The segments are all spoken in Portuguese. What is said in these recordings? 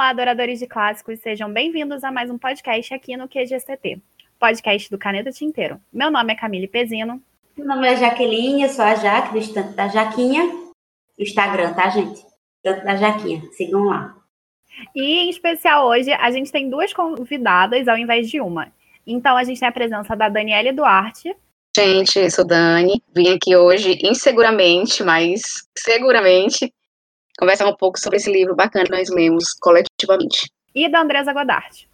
Olá, adoradores de clássicos, sejam bem-vindos a mais um podcast aqui no QGCT, podcast do Caneta Tinteiro. Meu nome é Camille Pezino. Meu nome é Jaqueline, eu sou a Jaque, do Estante da Jaquinha. Instagram, tá, gente? Estante da Jaquinha, sigam lá. E, em especial, hoje, a gente tem duas convidadas ao invés de uma. Então, a gente tem a presença da Daniele Duarte. Gente, eu sou Dani, vim aqui hoje inseguramente, mas seguramente conversar um pouco sobre esse livro bacana que nós lemos coletivamente. E da Andresa Godard.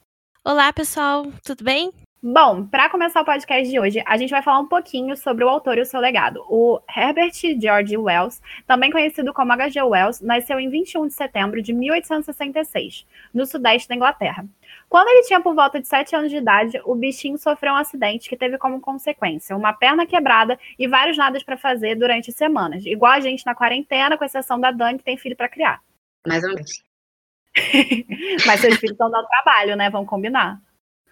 Olá, pessoal, tudo bem? Bom, para começar o podcast de hoje, a gente vai falar um pouquinho sobre o autor e o seu legado. O Herbert George Wells, também conhecido como H.G. Wells, nasceu em 21 de setembro de 1866, no sudeste da Inglaterra. Quando ele tinha por volta de 7 anos de idade, o bichinho sofreu um acidente que teve como consequência uma perna quebrada e vários nadas para fazer durante semanas. Igual a gente na quarentena, com exceção da Dani, que tem filho para criar. Mais ou menos. Mas seus filhos estão dando trabalho, né? Vamos combinar.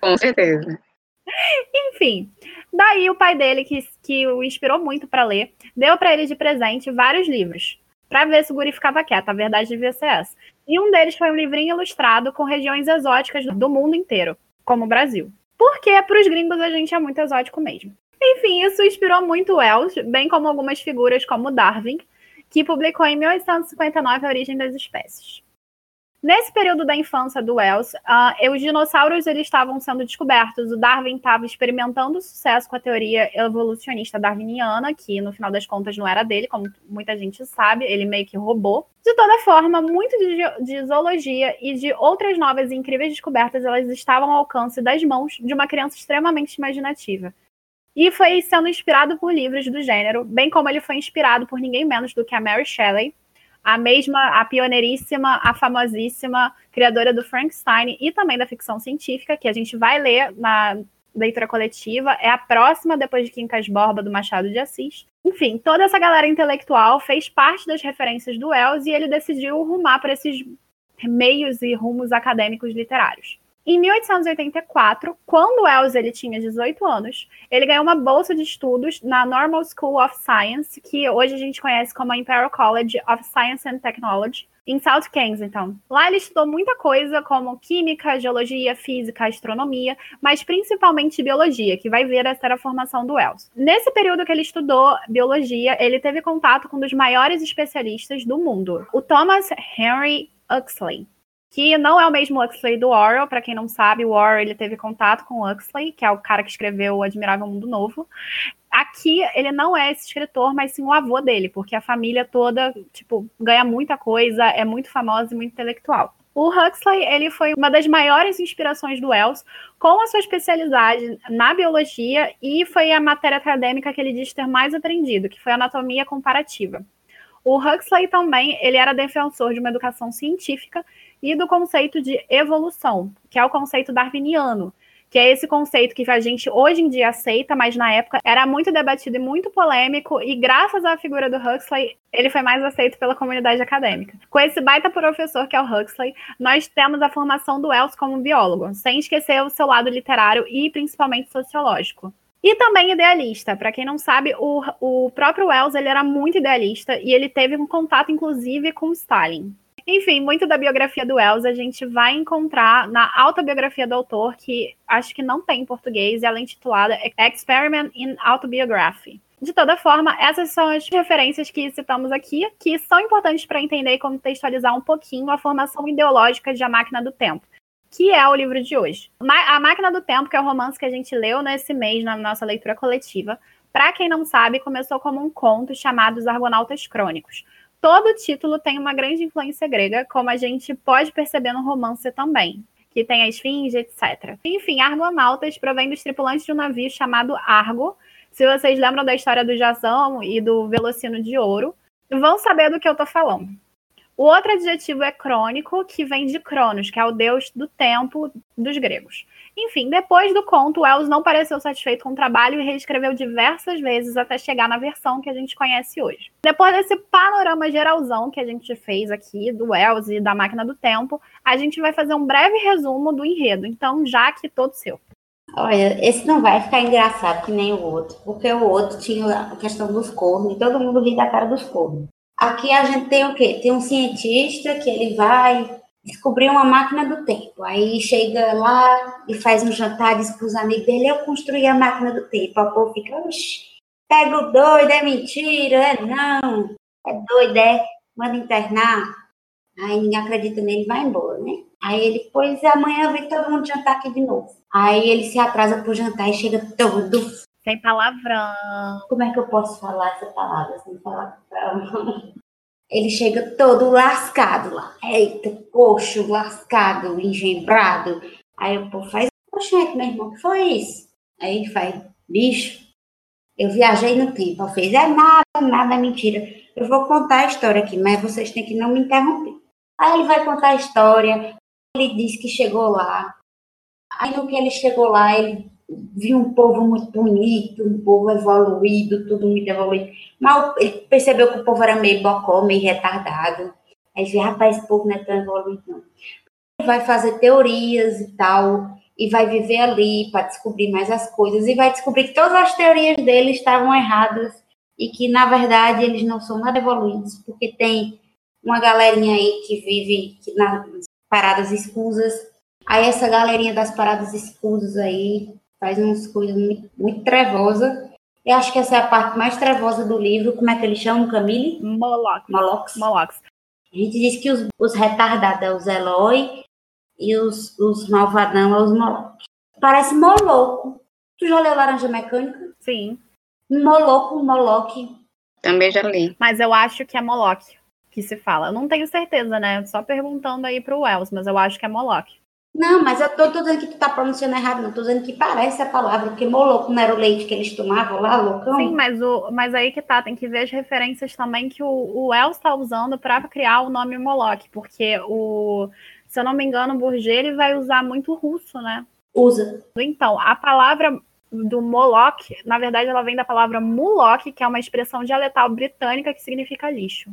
Com certeza. Enfim, daí o pai dele, que, que o inspirou muito para ler, deu para ele de presente vários livros, para ver se o guri ficava quieto. A verdade devia ser essa. E um deles foi um livrinho ilustrado com regiões exóticas do mundo inteiro, como o Brasil. Porque para os gringos a gente é muito exótico mesmo. Enfim, isso inspirou muito Wells, bem como algumas figuras como Darwin, que publicou em 1859 A Origem das Espécies. Nesse período da infância do Wells, uh, os dinossauros eles estavam sendo descobertos. O Darwin estava experimentando sucesso com a teoria evolucionista darwiniana, que no final das contas não era dele, como muita gente sabe, ele meio que roubou. De toda forma, muito de, de zoologia e de outras novas e incríveis descobertas, elas estavam ao alcance das mãos de uma criança extremamente imaginativa. E foi sendo inspirado por livros do gênero, bem como ele foi inspirado por ninguém menos do que a Mary Shelley, a mesma, a pioneiríssima, a famosíssima criadora do Frankenstein e também da ficção científica, que a gente vai ler na leitura coletiva, é a próxima depois de Quincas Borba, do Machado de Assis. Enfim, toda essa galera intelectual fez parte das referências do Wells e ele decidiu rumar para esses meios e rumos acadêmicos literários. Em 1884, quando Wells ele tinha 18 anos, ele ganhou uma bolsa de estudos na Normal School of Science, que hoje a gente conhece como a Imperial College of Science and Technology, em South Kensington. Lá ele estudou muita coisa como química, geologia, física, astronomia, mas principalmente biologia, que vai ver essa era a formação do Wells. Nesse período que ele estudou biologia, ele teve contato com um dos maiores especialistas do mundo, o Thomas Henry Huxley que não é o mesmo Huxley do Orwell, para quem não sabe, o Orwell ele teve contato com o Huxley, que é o cara que escreveu O Admirável Mundo Novo. Aqui ele não é esse escritor, mas sim o avô dele, porque a família toda, tipo, ganha muita coisa, é muito famosa e muito intelectual. O Huxley, ele foi uma das maiores inspirações do Wells, com a sua especialidade na biologia, e foi a matéria acadêmica que ele diz ter mais aprendido, que foi anatomia comparativa. O Huxley também, ele era defensor de uma educação científica e do conceito de evolução, que é o conceito darwiniano, que é esse conceito que a gente hoje em dia aceita, mas na época era muito debatido e muito polêmico, e graças à figura do Huxley, ele foi mais aceito pela comunidade acadêmica. Com esse baita professor que é o Huxley, nós temos a formação do Wells como biólogo, sem esquecer o seu lado literário e principalmente sociológico. E também idealista. Para quem não sabe, o, o próprio Wells ele era muito idealista e ele teve um contato, inclusive, com Stalin. Enfim, muito da biografia do Wells a gente vai encontrar na autobiografia do autor, que acho que não tem em português, ela é intitulada Experiment in Autobiography. De toda forma, essas são as referências que citamos aqui, que são importantes para entender e contextualizar um pouquinho a formação ideológica de A Máquina do Tempo, que é o livro de hoje. A Máquina do Tempo, que é o romance que a gente leu nesse mês na nossa leitura coletiva, para quem não sabe, começou como um conto chamado Os Argonautas Crônicos todo título tem uma grande influência grega, como a gente pode perceber no romance também, que tem a esfinge, etc. Enfim, argonautas provém dos tripulantes de um navio chamado Argo. Se vocês lembram da história do Jasão e do Velocino de Ouro, vão saber do que eu estou falando. O outro adjetivo é crônico, que vem de Cronos, que é o deus do tempo dos gregos. Enfim, depois do conto, Wells não pareceu satisfeito com o trabalho e reescreveu diversas vezes até chegar na versão que a gente conhece hoje. Depois desse panorama geralzão que a gente fez aqui do Wells e da Máquina do Tempo, a gente vai fazer um breve resumo do enredo. Então, já que todo seu. Olha, esse não vai ficar engraçado que nem o outro, porque o outro tinha a questão dos cornos e todo mundo ri da cara dos cornos. Aqui a gente tem o quê? Tem um cientista que ele vai descobriu uma máquina do tempo. Aí chega lá e faz um jantar, diz para os amigos dele, eu construí a máquina do tempo. O povo fica, oxi, pega o doido, é mentira, é não, é doido, é, manda internar. Aí ninguém acredita nele vai embora, né? Aí ele, pois amanhã vem todo mundo jantar aqui de novo. Aí ele se atrasa pro jantar e chega todo. Sem palavrão. Como é que eu posso falar essa palavra sem palavrão? Ele chega todo lascado lá. Eita, coxo, lascado, engembrado. Aí o povo faz, poxa, meu irmão, que foi isso? Aí ele faz, bicho, eu viajei no tempo. Eu fez, é nada, nada, mentira. Eu vou contar a história aqui, mas vocês têm que não me interromper. Aí ele vai contar a história. Ele disse que chegou lá. Aí no que ele chegou lá, ele viu um povo muito bonito, um povo evoluído, tudo muito evoluído. Mas ele percebeu que o povo era meio bocó, meio retardado. Aí disse, rapaz, esse povo não é tão evoluído, não. Vai fazer teorias e tal, e vai viver ali para descobrir mais as coisas, e vai descobrir que todas as teorias dele estavam erradas, e que, na verdade, eles não são nada evoluídos, porque tem uma galerinha aí que vive nas paradas escusas. Aí essa galerinha das paradas escusas aí faz umas coisas muito, muito trevosas. Eu acho que essa é a parte mais trevosa do livro. Como é que eles chamam, Camille? Moloch. Molochs. Molochs. A gente diz que os, os retardados é os Eloy e os, os malvadão é os Moloch. Parece Moloco. Tu já leu Laranja Mecânica? Sim. Moloco, Moloch. Também já li. Mas eu acho que é Moloch que se fala. Eu não tenho certeza, né? Só perguntando aí pro Wells, mas eu acho que é Moloch. Não, mas eu tô, tô dizendo que tu tá pronunciando errado, não. Tô dizendo que parece a palavra, porque moloco não era o leite que eles tomavam lá, loucão? Sim, mas, o, mas aí que tá, tem que ver as referências também que o, o Wells tá usando para criar o nome Moloch, porque o, se eu não me engano, o Bourget ele vai usar muito russo, né? Usa. Então, a palavra do Moloch, na verdade, ela vem da palavra Muloch, que é uma expressão dialetal britânica que significa lixo.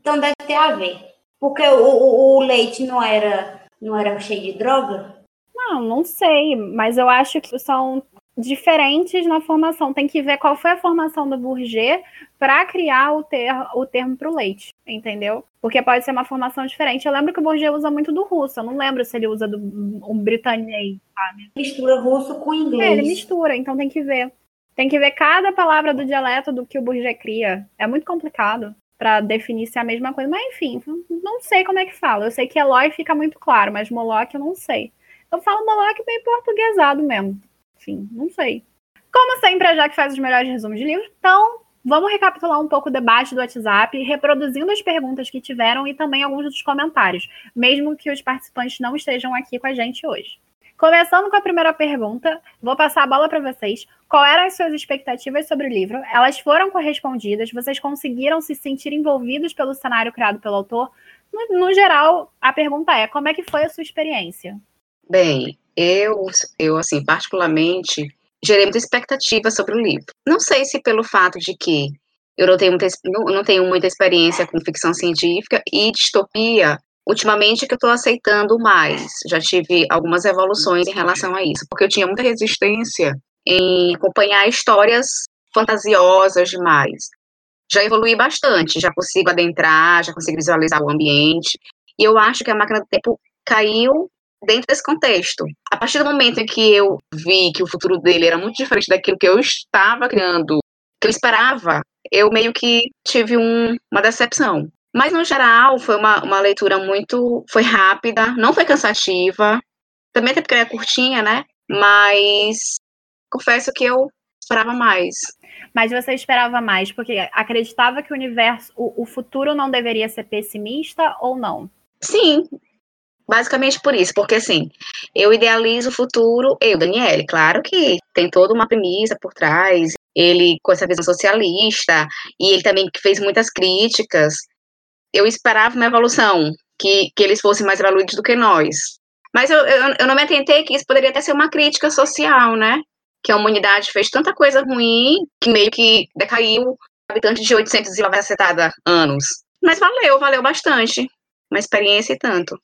Então deve ter a ver. Porque o, o, o leite não era, não era cheio de droga? Não, não sei, mas eu acho que são diferentes na formação. Tem que ver qual foi a formação do Bourget para criar o, ter, o termo para o leite, entendeu? Porque pode ser uma formação diferente. Eu lembro que o Bourget usa muito do russo, eu não lembro se ele usa do um sabe? Mistura russo com inglês. É, ele mistura, então tem que ver. Tem que ver cada palavra do dialeto do que o Bourget cria. É muito complicado para definir se é a mesma coisa. Mas enfim, não sei como é que fala. Eu sei que Eloy fica muito claro, mas Moloch eu não sei. Eu falo Moloch bem portuguesado mesmo. Enfim, não sei. Como sempre, a Jaque faz os melhores resumos de livro, então vamos recapitular um pouco o debate do WhatsApp, reproduzindo as perguntas que tiveram e também alguns dos comentários, mesmo que os participantes não estejam aqui com a gente hoje. Começando com a primeira pergunta, vou passar a bola para vocês. Qual eram as suas expectativas sobre o livro? Elas foram correspondidas? Vocês conseguiram se sentir envolvidos pelo cenário criado pelo autor? No, no geral, a pergunta é: como é que foi a sua experiência? Bem, eu, eu assim, particularmente, gerei muita expectativa sobre o livro. Não sei se pelo fato de que eu não tenho muita, não tenho muita experiência com ficção científica e distopia ultimamente que eu estou aceitando mais. Já tive algumas evoluções em relação a isso, porque eu tinha muita resistência em acompanhar histórias fantasiosas demais. Já evolui bastante, já consigo adentrar, já consigo visualizar o ambiente. E eu acho que a máquina do tempo caiu dentro desse contexto. A partir do momento em que eu vi que o futuro dele era muito diferente daquilo que eu estava criando, que eu esperava, eu meio que tive um, uma decepção. Mas, no geral, foi uma, uma leitura muito. Foi rápida, não foi cansativa. Também até porque é curtinha, né? Mas confesso que eu esperava mais. Mas você esperava mais, porque acreditava que o universo, o, o futuro não deveria ser pessimista ou não? Sim, basicamente por isso, porque assim, eu idealizo o futuro, eu, Daniele, claro que tem toda uma premissa por trás, ele com essa visão socialista, e ele também fez muitas críticas, eu esperava uma evolução, que, que eles fossem mais evoluídos do que nós. Mas eu, eu, eu não me atentei que isso poderia até ser uma crítica social, né? Que a humanidade fez tanta coisa ruim que meio que decaiu habitante de 800 e lá anos. Mas valeu, valeu bastante. Uma experiência e tanto.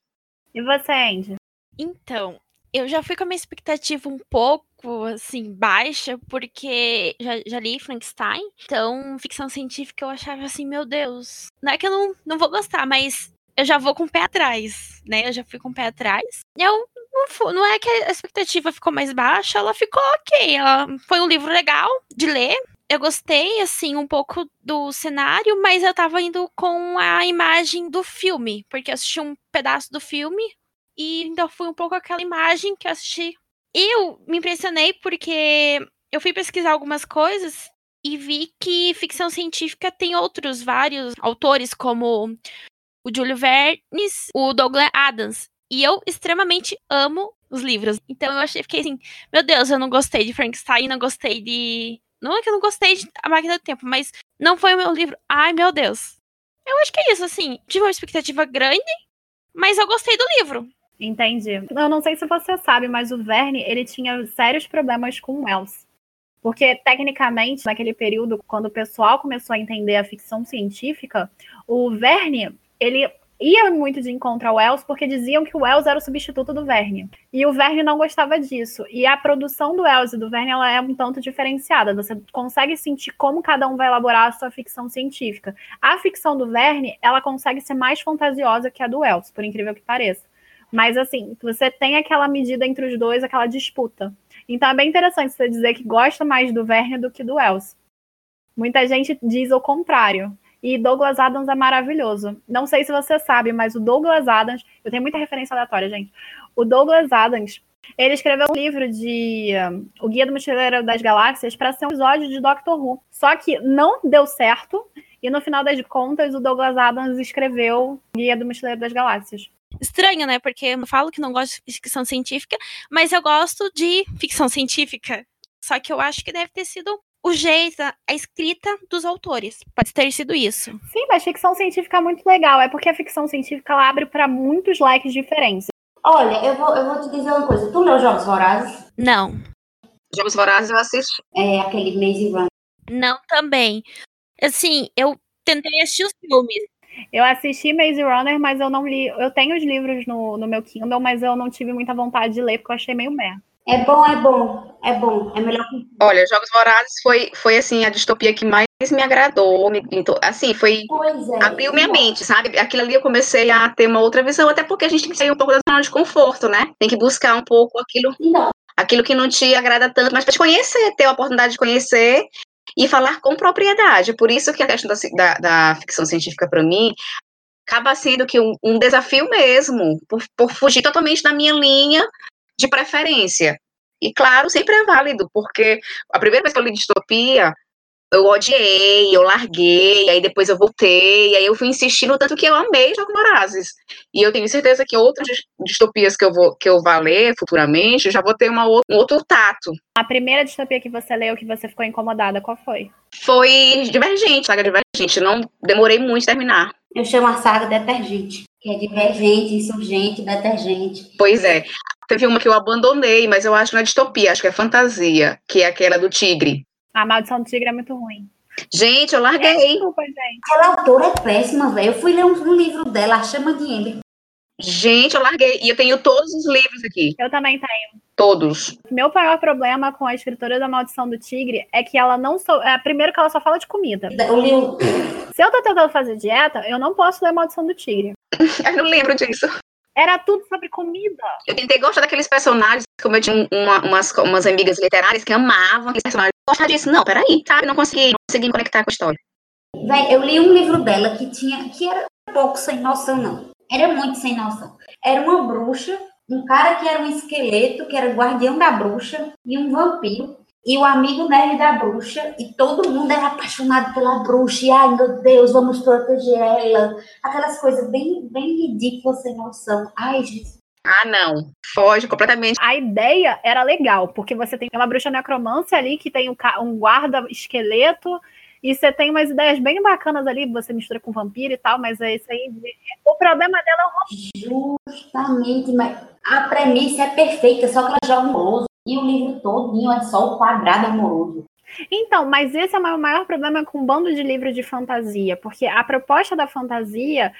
E você, Andy? Então, eu já fui com a minha expectativa um pouco, assim, baixa, porque já, já li Frankenstein. Então, ficção científica eu achava assim, meu Deus. Não é que eu não, não vou gostar, mas eu já vou com o pé atrás, né? Eu já fui com o pé atrás. Eu não, não é que a expectativa ficou mais baixa, ela ficou ok. Ela foi um livro legal de ler. Eu gostei, assim, um pouco do cenário, mas eu tava indo com a imagem do filme, porque eu assisti um pedaço do filme e ainda fui um pouco aquela imagem que eu assisti. Eu me impressionei porque eu fui pesquisar algumas coisas e vi que ficção científica tem outros vários autores, como o Júlio Vernes, o Douglas Adams. E eu extremamente amo os livros. Então eu achei, fiquei assim, meu Deus, eu não gostei de Frankenstein, não gostei de. Não é que eu não gostei de A Máquina do Tempo, mas não foi o meu livro. Ai, meu Deus. Eu acho que é isso, assim. Tive uma expectativa grande, mas eu gostei do livro. Entendi. Eu não sei se você sabe, mas o Verne, ele tinha sérios problemas com Wells. Porque, tecnicamente, naquele período, quando o pessoal começou a entender a ficção científica, o Verne, ele ia muito de encontro ao Wells porque diziam que o Wells era o substituto do Verne. E o Verne não gostava disso. E a produção do Wells e do Verne ela é um tanto diferenciada. Você consegue sentir como cada um vai elaborar a sua ficção científica. A ficção do Verne, ela consegue ser mais fantasiosa que a do Wells, por incrível que pareça. Mas assim, você tem aquela medida entre os dois, aquela disputa. Então é bem interessante você dizer que gosta mais do Verne do que do Wells. Muita gente diz o contrário. E Douglas Adams é maravilhoso. Não sei se você sabe, mas o Douglas Adams, eu tenho muita referência aleatória, gente. O Douglas Adams, ele escreveu um livro de O Guia do Mochileiro das Galáxias para ser um episódio de Doctor Who. Só que não deu certo, e no final das contas, o Douglas Adams escreveu Guia do Mochileiro das Galáxias estranho, né? Porque eu falo que não gosto de ficção científica, mas eu gosto de ficção científica. Só que eu acho que deve ter sido o jeito, a escrita dos autores. Pode ter sido isso. Sim, mas ficção científica é muito legal. É porque a ficção científica ela abre para muitos likes diferentes. Olha, eu vou, eu vou te dizer uma coisa. Tu leu Jogos Vorazes? Não. Jogos Vorazes eu assisti. É aquele Maze Run. Não, também. Assim, eu tentei assistir os filmes. Eu assisti Maze Runner, mas eu não li. Eu tenho os livros no, no meu Kindle, mas eu não tive muita vontade de ler, porque eu achei meio merda. É bom, é bom, é bom, é melhor que. Olha, Jogos Vorazes foi, foi assim, a distopia que mais me agradou. Me, assim, foi. É, abriu minha mente, sabe? Aquilo ali eu comecei a ter uma outra visão, até porque a gente tem que sair um pouco da zona de conforto, né? Tem que buscar um pouco aquilo. Não. Aquilo que não te agrada tanto, mas para te conhecer, ter a oportunidade de conhecer e falar com propriedade. Por isso que a questão da, da, da ficção científica, para mim, acaba sendo que um, um desafio mesmo, por, por fugir totalmente da minha linha de preferência. E claro, sempre é válido, porque a primeira vez que eu li distopia, eu odiei, eu larguei, aí depois eu voltei, aí eu fui insistindo tanto que eu amei Jogos Morazes. E eu tenho certeza que outras distopias que eu vou que eu vá ler futuramente, eu já vou ter uma, um outro tato. A primeira distopia que você leu que você ficou incomodada, qual foi? Foi Divergente, saga Divergente. Não demorei muito a terminar. Eu chamo a saga Detergente, que é divergente, insurgente, detergente. Pois é. Teve uma que eu abandonei, mas eu acho que não é distopia, acho que é fantasia, que é aquela do tigre. A Maldição do Tigre é muito ruim. Gente, eu larguei. É, desculpa, gente. Aquela autora é péssima, velho. Eu fui ler um, um, livro dela, A Chama de Ember. Gente, eu larguei. E eu tenho todos os livros aqui. Eu também tenho. Todos. Meu maior problema com a escritora da Maldição do Tigre é que ela não só. É, primeiro que ela só fala de comida. Eu li um... Se eu tô tentando fazer dieta, eu não posso ler Maldição do Tigre. eu não lembro disso. Era tudo sobre comida. Eu tentei gostar daqueles personagens, como eu tinha uma, umas, umas amigas literárias que amavam aqueles personagens. Gostar disso. Não, peraí, sabe? Não consegui, não consegui me conectar com a história. Véi, eu li um livro dela que tinha. que era pouco sem noção, não. Era muito sem noção. Era uma bruxa, um cara que era um esqueleto, que era guardião da bruxa, e um vampiro e o amigo nerd da bruxa, e todo mundo era apaixonado pela bruxa, e ai meu Deus, vamos proteger ela. Aquelas coisas bem, bem ridículas, sem noção. Ai, Jesus. Ah, não. Foge completamente. A ideia era legal, porque você tem uma bruxa necromância ali que tem um guarda esqueleto, e você tem umas ideias bem bacanas ali, você mistura com vampiro e tal, mas é isso aí. O problema dela é o Justamente, mas a premissa é perfeita, só que ela joga um e o livro todinho é só o quadrado amoroso. Então, mas esse é o meu maior problema com um bando de livros de fantasia, porque a proposta da fantasia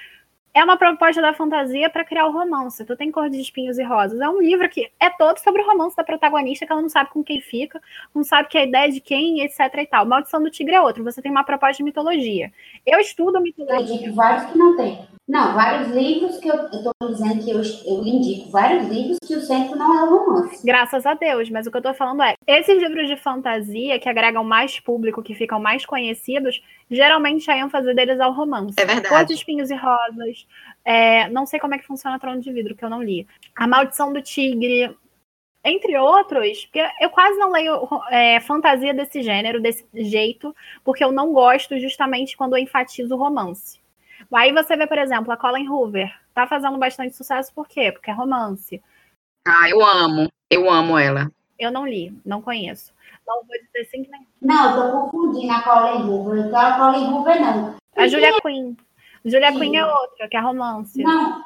é uma proposta da fantasia para criar o romance. Tu tem Cor de Espinhos e Rosas. É um livro que é todo sobre o romance da protagonista, que ela não sabe com quem fica, não sabe que é a ideia de quem, etc e tal. Maldição do Tigre é outro. Você tem uma proposta de mitologia. Eu estudo mitologia. Tem vários que não tem. Não, vários livros que eu estou dizendo que eu, eu indico, vários livros que o centro não é romance. Graças a Deus, mas o que eu tô falando é, esses livros de fantasia que agregam mais público, que ficam mais conhecidos, geralmente a ênfase deles é o romance. É verdade. Cores, espinhos e rosas. é, não sei como é que funciona Trono de Vidro, que eu não li. A Maldição do Tigre, entre outros, porque eu quase não leio é, fantasia desse gênero, desse jeito, porque eu não gosto justamente quando eu enfatizo o romance. Aí você vê, por exemplo, a Colin Hoover. Tá fazendo bastante sucesso por quê? Porque é romance. Ah, eu amo. Eu amo ela. Eu não li, não conheço. Não vou dizer sim que nem. Não, eu tô confundindo a Colin Hoover. Então a Colin Hoover não. A Julia Quinn. Julia Sim. Quinn é outra, que é romance. Não.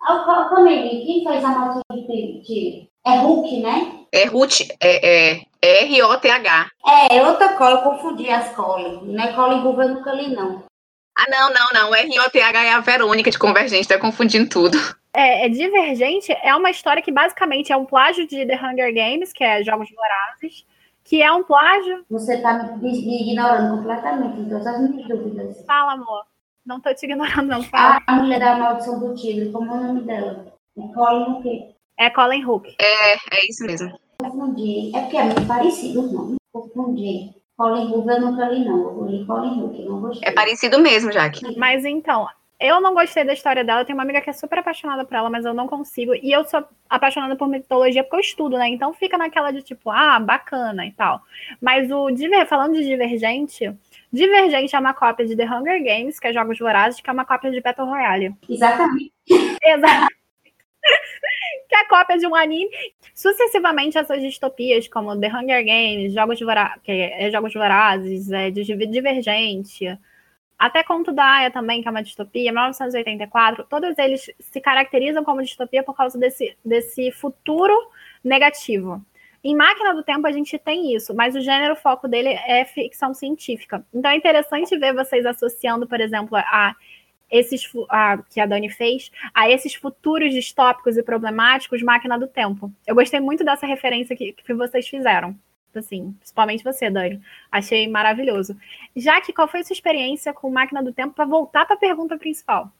A Camille, quem fez a maldição de Tigre? É Hulk, né? É Ruth, é, é R-O-T-H. É, é outra cola, eu confundi as colas. Não é Colin Hoover, eu nunca li, não. Ah, não, não, não. R-O-T-H é a Verônica de Convergente, tá confundindo tudo. É, é Divergente é uma história que basicamente é um plágio de The Hunger Games, que é Jogos Vorazes, que é um plágio. Você tá me, ignorando completamente, então essas minhas dúvidas. Fala, amor. Não tô te ignorando, não. Fala. A mulher da maldição do tigre, como é o nome dela? É Colin o quê? É Colin Hook. É, é isso mesmo. Confundi. É porque é muito parecido o nome. Confundi. Colin Hoover eu nunca li, não. Eu li Colin Hoover, eu não gostei. É parecido mesmo, Jaque. Mas então, eu não gostei da história dela. Eu tenho uma amiga que é super apaixonada por ela, mas eu não consigo. E eu sou apaixonada por mitologia porque eu estudo, né? Então fica naquela de tipo, ah, bacana e tal. Mas o Diver, falando de Divergente, Divergente é uma cópia de The Hunger Games, que é Jogos Vorazes, que é uma cópia de Battle Royale. Exatamente. Exato. que é a cópia de um anime. Sucessivamente, essas distopias, como The Hunger Games, Jogos, Vora... que é Jogos Vorazes, é Div- Divergente, até Conto da Aya também, que é uma distopia, 1984, todos eles se caracterizam como distopia por causa desse, desse futuro negativo. Em Máquina do Tempo a gente tem isso, mas o gênero foco dele é ficção científica. Então é interessante ver vocês associando, por exemplo, a esses a, que a Dani fez, a esses futuros distópicos e problemáticos Máquina do Tempo. Eu gostei muito dessa referência que, que vocês fizeram. Assim, principalmente você, Dani. Achei maravilhoso. Já que qual foi a sua experiência com Máquina do Tempo para voltar para a pergunta principal?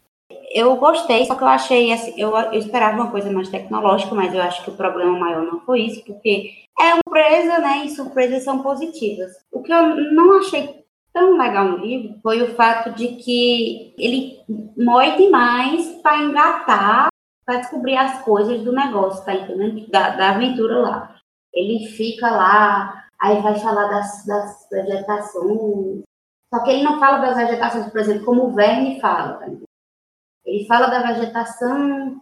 Eu gostei, só que eu achei assim, eu, eu esperava uma coisa mais tecnológica, mas eu acho que o problema maior não foi isso, porque é uma surpresa, né? E surpresas são positivas. O que eu não achei tão legal no livro foi o fato de que ele mói demais para engatar, para descobrir as coisas do negócio, tá entendendo? Da, da aventura lá. Ele fica lá, aí vai falar das, das vegetações. Só que ele não fala das vegetações, por exemplo, como o Verne fala, tá? Ele fala da vegetação,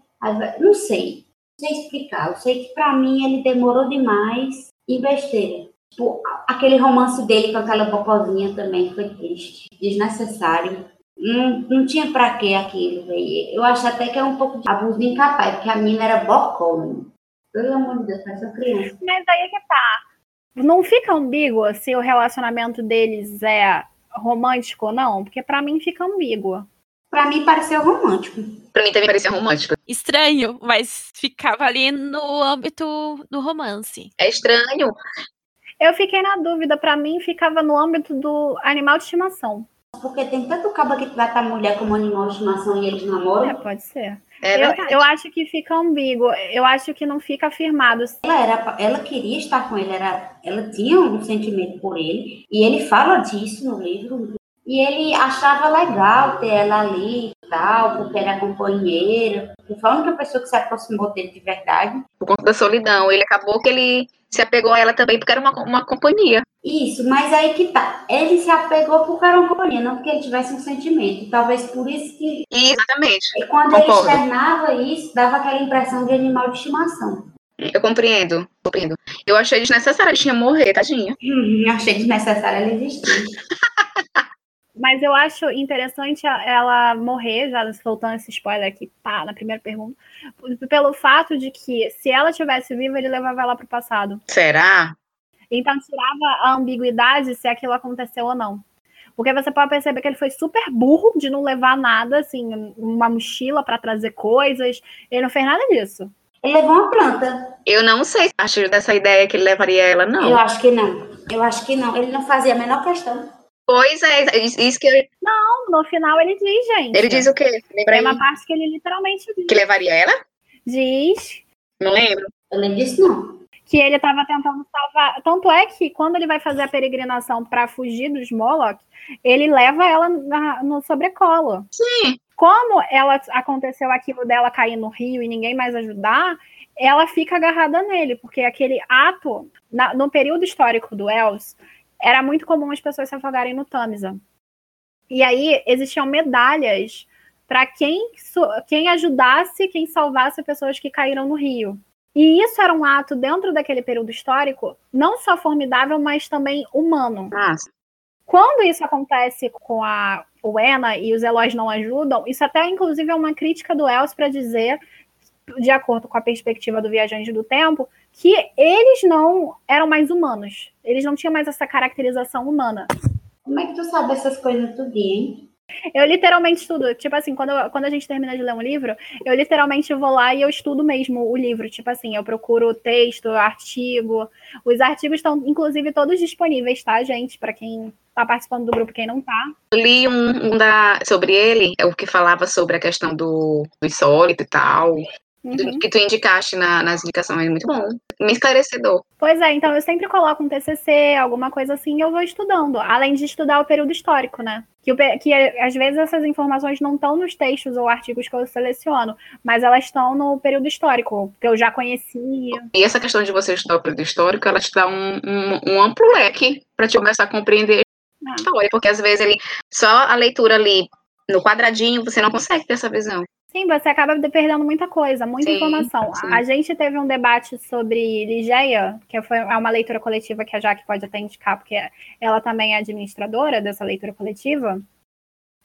não sei, não sei explicar. Eu sei que para mim ele demorou demais e besteira. Tipo, aquele romance dele com aquela bocozinha também foi triste, desnecessário. Não, não tinha pra que aquilo, velho. Eu acho até que é um pouco de abuso de incapaz, porque a mina era bocó, mano. Pelo amor de Deus, parece uma criança. Mas aí é que tá. Não fica ambíguo se o relacionamento deles é romântico ou não? Porque para mim fica ambíguo. Pra mim pareceu romântico. Pra mim também parecia romântico. Estranho, mas ficava ali no âmbito do romance. É estranho. Eu fiquei na dúvida, para mim ficava no âmbito do animal de estimação. Porque tem tanto cabo que trata a mulher como animal de estimação e eles namoram. É, pode ser. É eu, eu acho que fica ambíguo. Eu acho que não fica afirmado. Ela, era, ela queria estar com ele, era, ela tinha um sentimento por ele, e ele fala disso no livro. E ele achava legal ter ela ali e tal, porque era companheira. Porque foi a única pessoa que se aproximou dele de verdade. Por conta da solidão. Ele acabou que ele se apegou a ela também porque era uma, uma companhia. Isso, mas aí que tá. Ele se apegou porque era uma companhia, não porque ele tivesse um sentimento. Talvez por isso que exatamente. e quando Concordo. ele externava isso, dava aquela impressão de animal de estimação. Eu compreendo. Compreendo. Eu achei desnecessário. Ele tinha morrer, tadinha. Hum, achei desnecessário ela existir. Mas eu acho interessante a- ela morrer, já soltando esse spoiler aqui, pá, na primeira pergunta, pelo fato de que se ela tivesse viva, ele levava ela pro passado. Será? Então tirava a ambiguidade se aquilo aconteceu ou não. Porque você pode perceber que ele foi super burro de não levar nada, assim, uma mochila para trazer coisas. Ele não fez nada disso. Ele levou uma planta. Eu não sei. Acho dessa ideia que ele levaria ela, não. Eu acho que não. Eu acho que não. Ele não fazia a menor questão. Pois é, isso que eu, Não, no final ele diz, gente. Ele diz o quê? Lembra Tem aí? uma parte que ele literalmente diz. Que levaria ela? Diz Não lembro. Eu nem disse não. que ele estava tentando salvar. Tanto é que quando ele vai fazer a peregrinação para fugir dos Moloch, ele leva ela na- no sobrecolo. Sim. Como ela aconteceu aquilo dela cair no rio e ninguém mais ajudar, ela fica agarrada nele, porque aquele ato, na- no período histórico do Els, era muito comum as pessoas se afogarem no Tamisa. E aí existiam medalhas para quem, quem ajudasse, quem salvasse pessoas que caíram no rio. E isso era um ato dentro daquele período histórico, não só formidável, mas também humano. Massa. Quando isso acontece com a Uena e os Eloys não ajudam, isso até inclusive é uma crítica do Els para dizer, de acordo com a perspectiva do viajante do tempo, que eles não eram mais humanos. Eles não tinham mais essa caracterização humana. Como é que tu sabe essas coisas tudo, hein? Eu literalmente estudo, tipo assim, quando, eu- quando a gente termina de ler um livro, eu literalmente vou lá e eu estudo mesmo o livro. Tipo assim, eu procuro o texto, artigo. Os artigos estão, inclusive, todos disponíveis, tá, gente? Para quem tá participando do grupo, quem não tá. Eu li um, um da, sobre ele, é o que falava sobre a questão do, do insólito e tal, Uhum. que tu indicaste na- nas indicações, muito bom, me esclarecedor. Pois é, então eu sempre coloco um TCC, alguma coisa assim, e eu vou estudando. Além de estudar o período histórico, né? Que, o que às vezes essas informações não estão nos textos ou artigos que eu seleciono, mas elas estão no período histórico, que eu já conhecia. E essa questão de você estudar o período histórico, ela te dá um, um, um amplo leque para te começar a compreender Ah. a história, porque às vezes ele, só a leitura ali no quadradinho, você não consegue ter essa visão. Sim, você acaba de- perdendo muita coisa, muita Sim, informação. sim. A gente teve um debate sobre Ligeia, que foi é uma leitura coletiva que a Jaque pode até indicar, porque ela também é administradora dessa leitura coletiva.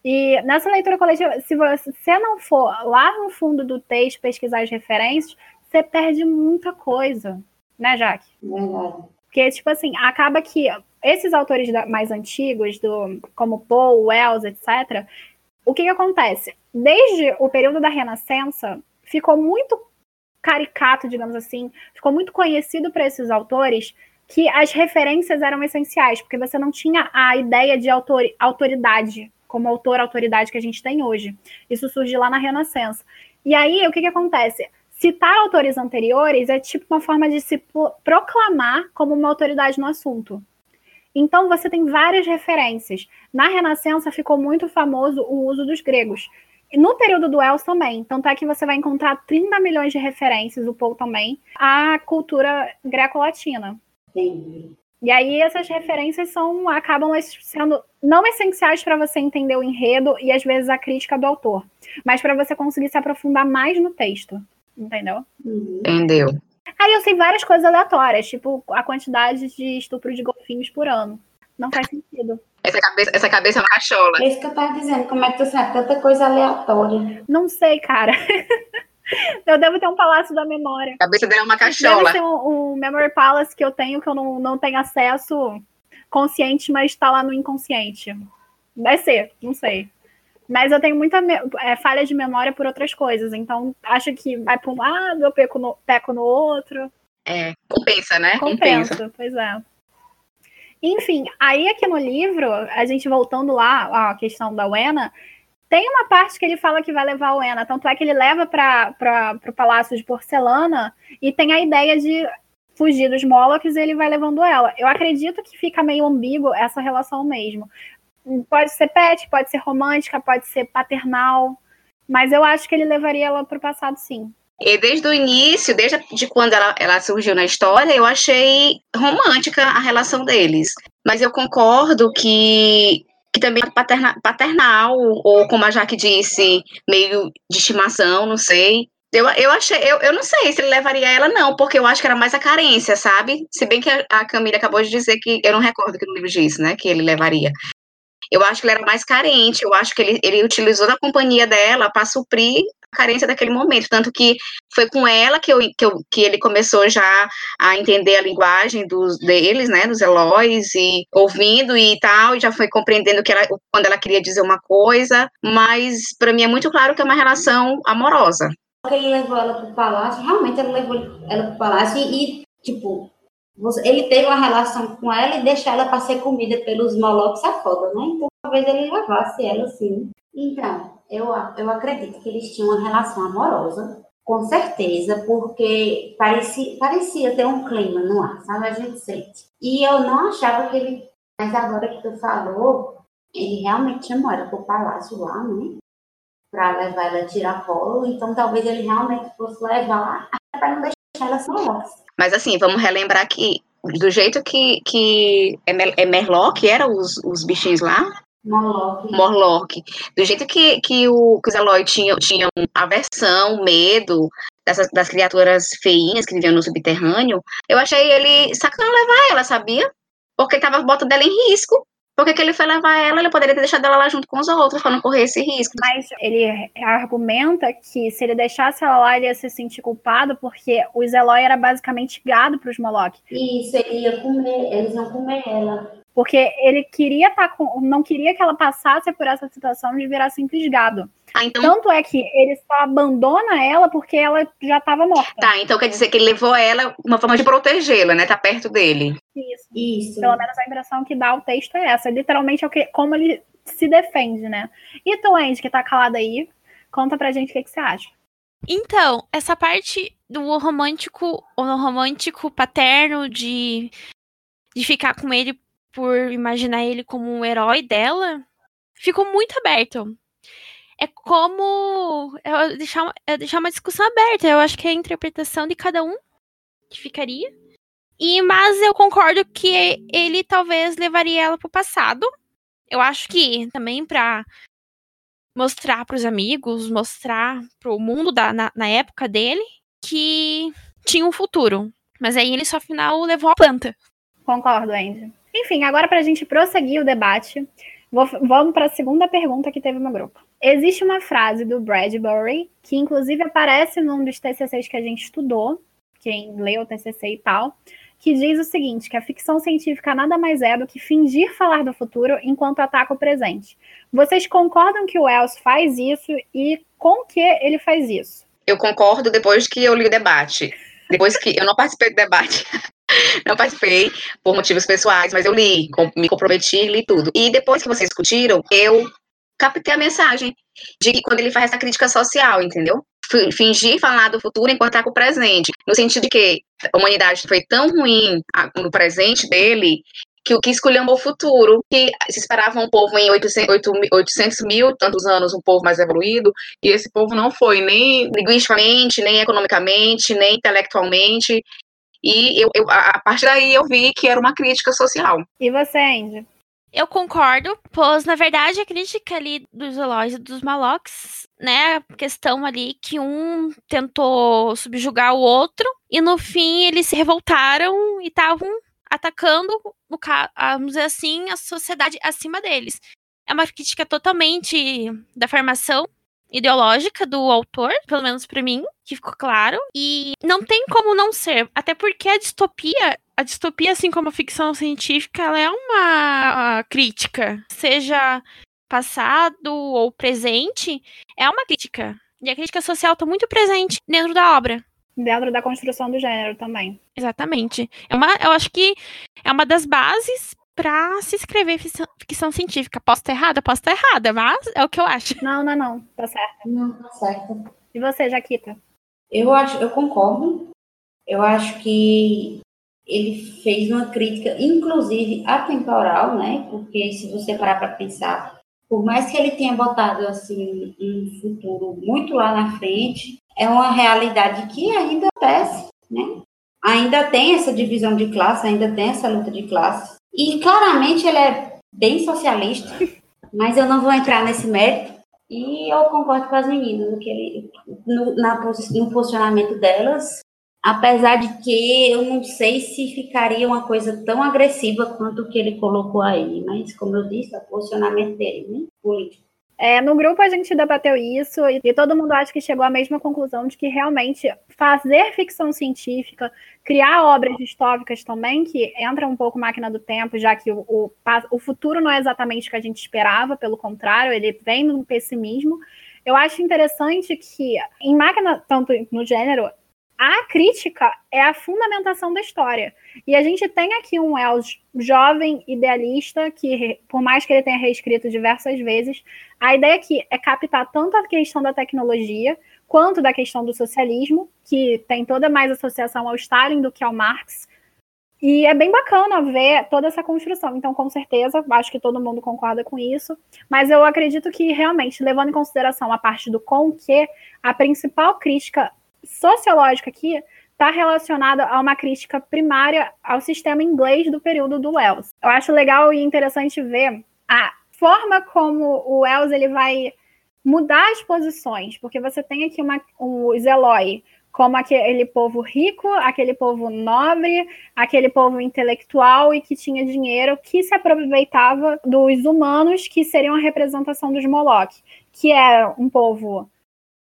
E nessa leitura coletiva, se você não for lá no fundo do texto pesquisar as referências, você perde muita coisa, né, Jaque? Verdade. Porque, tipo assim, acaba que esses autores mais antigos, do, como Poe, Wells, etc., o que, que acontece? Desde o período da Renascença, ficou muito caricato, digamos assim, ficou muito conhecido para esses autores que as referências eram essenciais, porque você não tinha a ideia de autor, autoridade, como autor, autoridade que a gente tem hoje. Isso surge lá na Renascença. E aí, o que, que acontece? Citar autores anteriores é tipo uma forma de se pro- proclamar como uma autoridade no assunto. Então, você tem várias referências. Na Renascença ficou muito famoso o uso dos gregos. No período do Els também. Tanto é que você vai encontrar 30 milhões de referências, o Paul também, à cultura greco-latina. Entendi. E aí essas referências são acabam sendo não essenciais para você entender o enredo e às vezes a crítica do autor, mas para você conseguir se aprofundar mais no texto, entendeu? Uhum. Entendeu? Aí eu sei várias coisas aleatórias, tipo a quantidade de estupro de golfinhos por ano. Não faz sentido. Essa cabeça, essa cabeça é uma cachola. É isso que eu tava dizendo. Como é que tu sabe tanta coisa aleatória? Não sei, cara. eu devo ter um palácio da memória. A cabeça dela é uma Deve cachola. ser um, um Memory Palace que eu tenho, que eu não, não tenho acesso consciente, mas está lá no inconsciente. Deve ser, não sei. Mas eu tenho muita é, falha de memória por outras coisas, então acho que vai para um lado, eu peco no, peco no outro. É, compensa, né? Compensa. Compensa, pois é. Enfim, aí aqui no livro, a gente voltando lá à questão da Wena, tem uma parte que ele fala que vai levar a Wena, tanto é que ele leva para o Palácio de Porcelana e tem a ideia de fugir dos Molochs e ele vai levando ela. Eu acredito que fica meio ambíguo essa relação mesmo. Pode ser pet, pode ser romântica, pode ser paternal, mas eu acho que ele levaria ela para o passado sim. E desde o início, desde de quando ela, ela surgiu na história, eu achei romântica a relação deles. Mas eu concordo que, que também paterna- paternal, ou como a Jaque disse, meio de estimação, não sei. Eu, eu achei, eu, eu não sei se ele levaria ela, não, porque eu acho que era mais a carência, sabe? Se bem que a, a Camila acabou de dizer que eu não recordo que no livro diz, né? Que ele levaria. Eu acho que ele era mais carente, eu acho que ele, ele utilizou da companhia dela para suprir a carência daquele momento. Tanto que foi com ela que, eu, que, eu, que ele começou já a entender a linguagem dos deles, né, dos Eloys, e ouvindo e tal, e já foi compreendendo que ela, quando ela queria dizer uma coisa, mas para mim é muito claro que é uma relação amorosa. ele levou ela pro palácio, realmente ele levou ela pro palácio e, tipo, ele teve uma relação com ela e deixar ela para ser comida pelos Molochs é foda, né? Então talvez ele levasse ela sim. Então, eu, eu acredito que eles tinham uma relação amorosa, com certeza, porque parecia, parecia ter um clima no ar, sabe? A gente sente. E eu não achava que ele. Mas agora que tu falou, ele realmente chamou ela pro palácio lá, né? Pra levar ela a tirar polo. Então talvez ele realmente fosse levar para não deixar só. Mas assim, vamos relembrar que do jeito que, que é, Merlock era os, os bichinhos lá, Morlock. Morlock. Do jeito que, que, o, que os Eloy tinham, tinham aversão, medo dessas, das criaturas feinhas que viviam no subterrâneo, eu achei ele sacana levar ela, sabia? Porque tava botando ela em risco. Por que, ele foi levar ela? Ele poderia ter deixado ela lá junto com os outros para não correr esse risco. Mas ele argumenta que se ele deixasse ela lá, ele ia se sentir culpado, porque os Eloy era basicamente gado para os Moloch. Isso, ele ia comer, eles iam comer ela. Porque ele queria estar tá com. não queria que ela passasse por essa situação de virar simples gado. Ah, então... Tanto é que ele só abandona ela porque ela já estava morta. Tá, então quer dizer que ele levou ela uma forma de protegê-la, né? Tá perto dele. Isso. Isso. Pelo menos a impressão que dá o texto é essa. Literalmente é o que, como ele se defende, né? E tu, Andy, que tá calada aí, conta pra gente o que, que você acha. Então, essa parte do romântico, ou romântico paterno de, de ficar com ele por imaginar ele como um herói dela, ficou muito aberto. É como é deixar, é deixar uma discussão aberta. Eu acho que é a interpretação de cada um que ficaria. E mas eu concordo que ele talvez levaria ela pro passado. Eu acho que também para mostrar para os amigos, mostrar para o mundo da, na, na, época dele que tinha um futuro. Mas aí ele só afinal levou a planta. Concordo, Andy. Enfim, agora para a gente prosseguir o debate, vou, vamos para a segunda pergunta que teve no grupo. Existe uma frase do Bradbury, que inclusive aparece num dos TCCs que a gente estudou, quem leu o TCC e tal, que diz o seguinte, que a ficção científica nada mais é do que fingir falar do futuro enquanto ataca o presente. Vocês concordam que o Wells faz isso e com que ele faz isso? Eu concordo depois que eu li o debate. Depois que eu não participei do debate, não participei por motivos pessoais, mas eu li, me comprometi, li tudo. E depois que vocês discutiram, eu captei a mensagem de que quando ele faz essa crítica social, entendeu? Fingir falar do futuro enquanto está com o presente. No sentido de que a humanidade foi tão ruim no presente dele que o que escolheu o futuro, que se esperava um povo em 800, 800 mil, tantos anos, um povo mais evoluído, e esse povo não foi nem linguisticamente, nem economicamente, nem intelectualmente, e eu, eu, a partir daí eu vi que era uma crítica social. E você, Andy? Eu concordo, pois na verdade a crítica ali dos Eloys e dos Malocks, né, a questão ali que um tentou subjugar o outro e no fim eles se revoltaram e estavam atacando, vamos dizer assim, a sociedade acima deles. É uma crítica totalmente da formação ideológica do autor, pelo menos para mim, que ficou claro. E não tem como não ser, até porque a distopia, a distopia, assim como a ficção científica, ela é uma crítica, seja passado ou presente, é uma crítica. E a crítica social está muito presente dentro da obra. Dentro da construção do gênero também. Exatamente. É uma, eu acho que é uma das bases pra se escrever ficção, ficção científica. Posso estar errada? Posso estar errada, mas é o que eu acho. Não, não, não. Tá certo. Não, tá certo. E você, Jaquita? Eu acho, eu concordo. Eu acho que ele fez uma crítica, inclusive atemporal, né? Porque se você parar para pensar, por mais que ele tenha botado assim um futuro muito lá na frente, é uma realidade que ainda acontece, né? Ainda tem essa divisão de classe, ainda tem essa luta de classe. E claramente ele é bem socialista, mas eu não vou entrar nesse mérito. E eu concordo com as meninas no, que ele, no, na, no posicionamento delas, apesar de que eu não sei se ficaria uma coisa tão agressiva quanto o que ele colocou aí, mas como eu disse, é o posicionamento dele, né, político. É, no grupo a gente debateu isso e, e, todo mundo acha que chegou à mesma conclusão de que realmente fazer ficção científica, criar obras distópicas também, que entra um pouco máquina do tempo, já que o, o, o futuro não é exatamente o que a gente esperava, pelo contrário, ele vem no pessimismo. Eu acho interessante que em máquina, tanto no gênero, a crítica é a fundamentação da história. E a gente tem aqui um Wells jovem, idealista, que, por mais que ele tenha reescrito diversas vezes, a ideia aqui é captar tanto a questão da tecnologia quanto da questão do socialismo, que tem toda mais associação ao Stalin do que ao Marx. E é bem bacana ver toda essa construção. Então, com certeza, acho que todo mundo concorda com isso. Mas eu acredito que, realmente, levando em consideração a parte do com que, a principal crítica sociológica aqui está relacionada a uma crítica primária ao sistema inglês do período do Wells. Eu acho legal e interessante ver a forma como o Wells ele vai mudar as posições, porque você tem aqui uma, um Eloy como aquele povo rico, aquele povo nobre, aquele povo intelectual e que tinha dinheiro, que se aproveitava dos humanos, que seriam a representação dos Moloch, que é um povo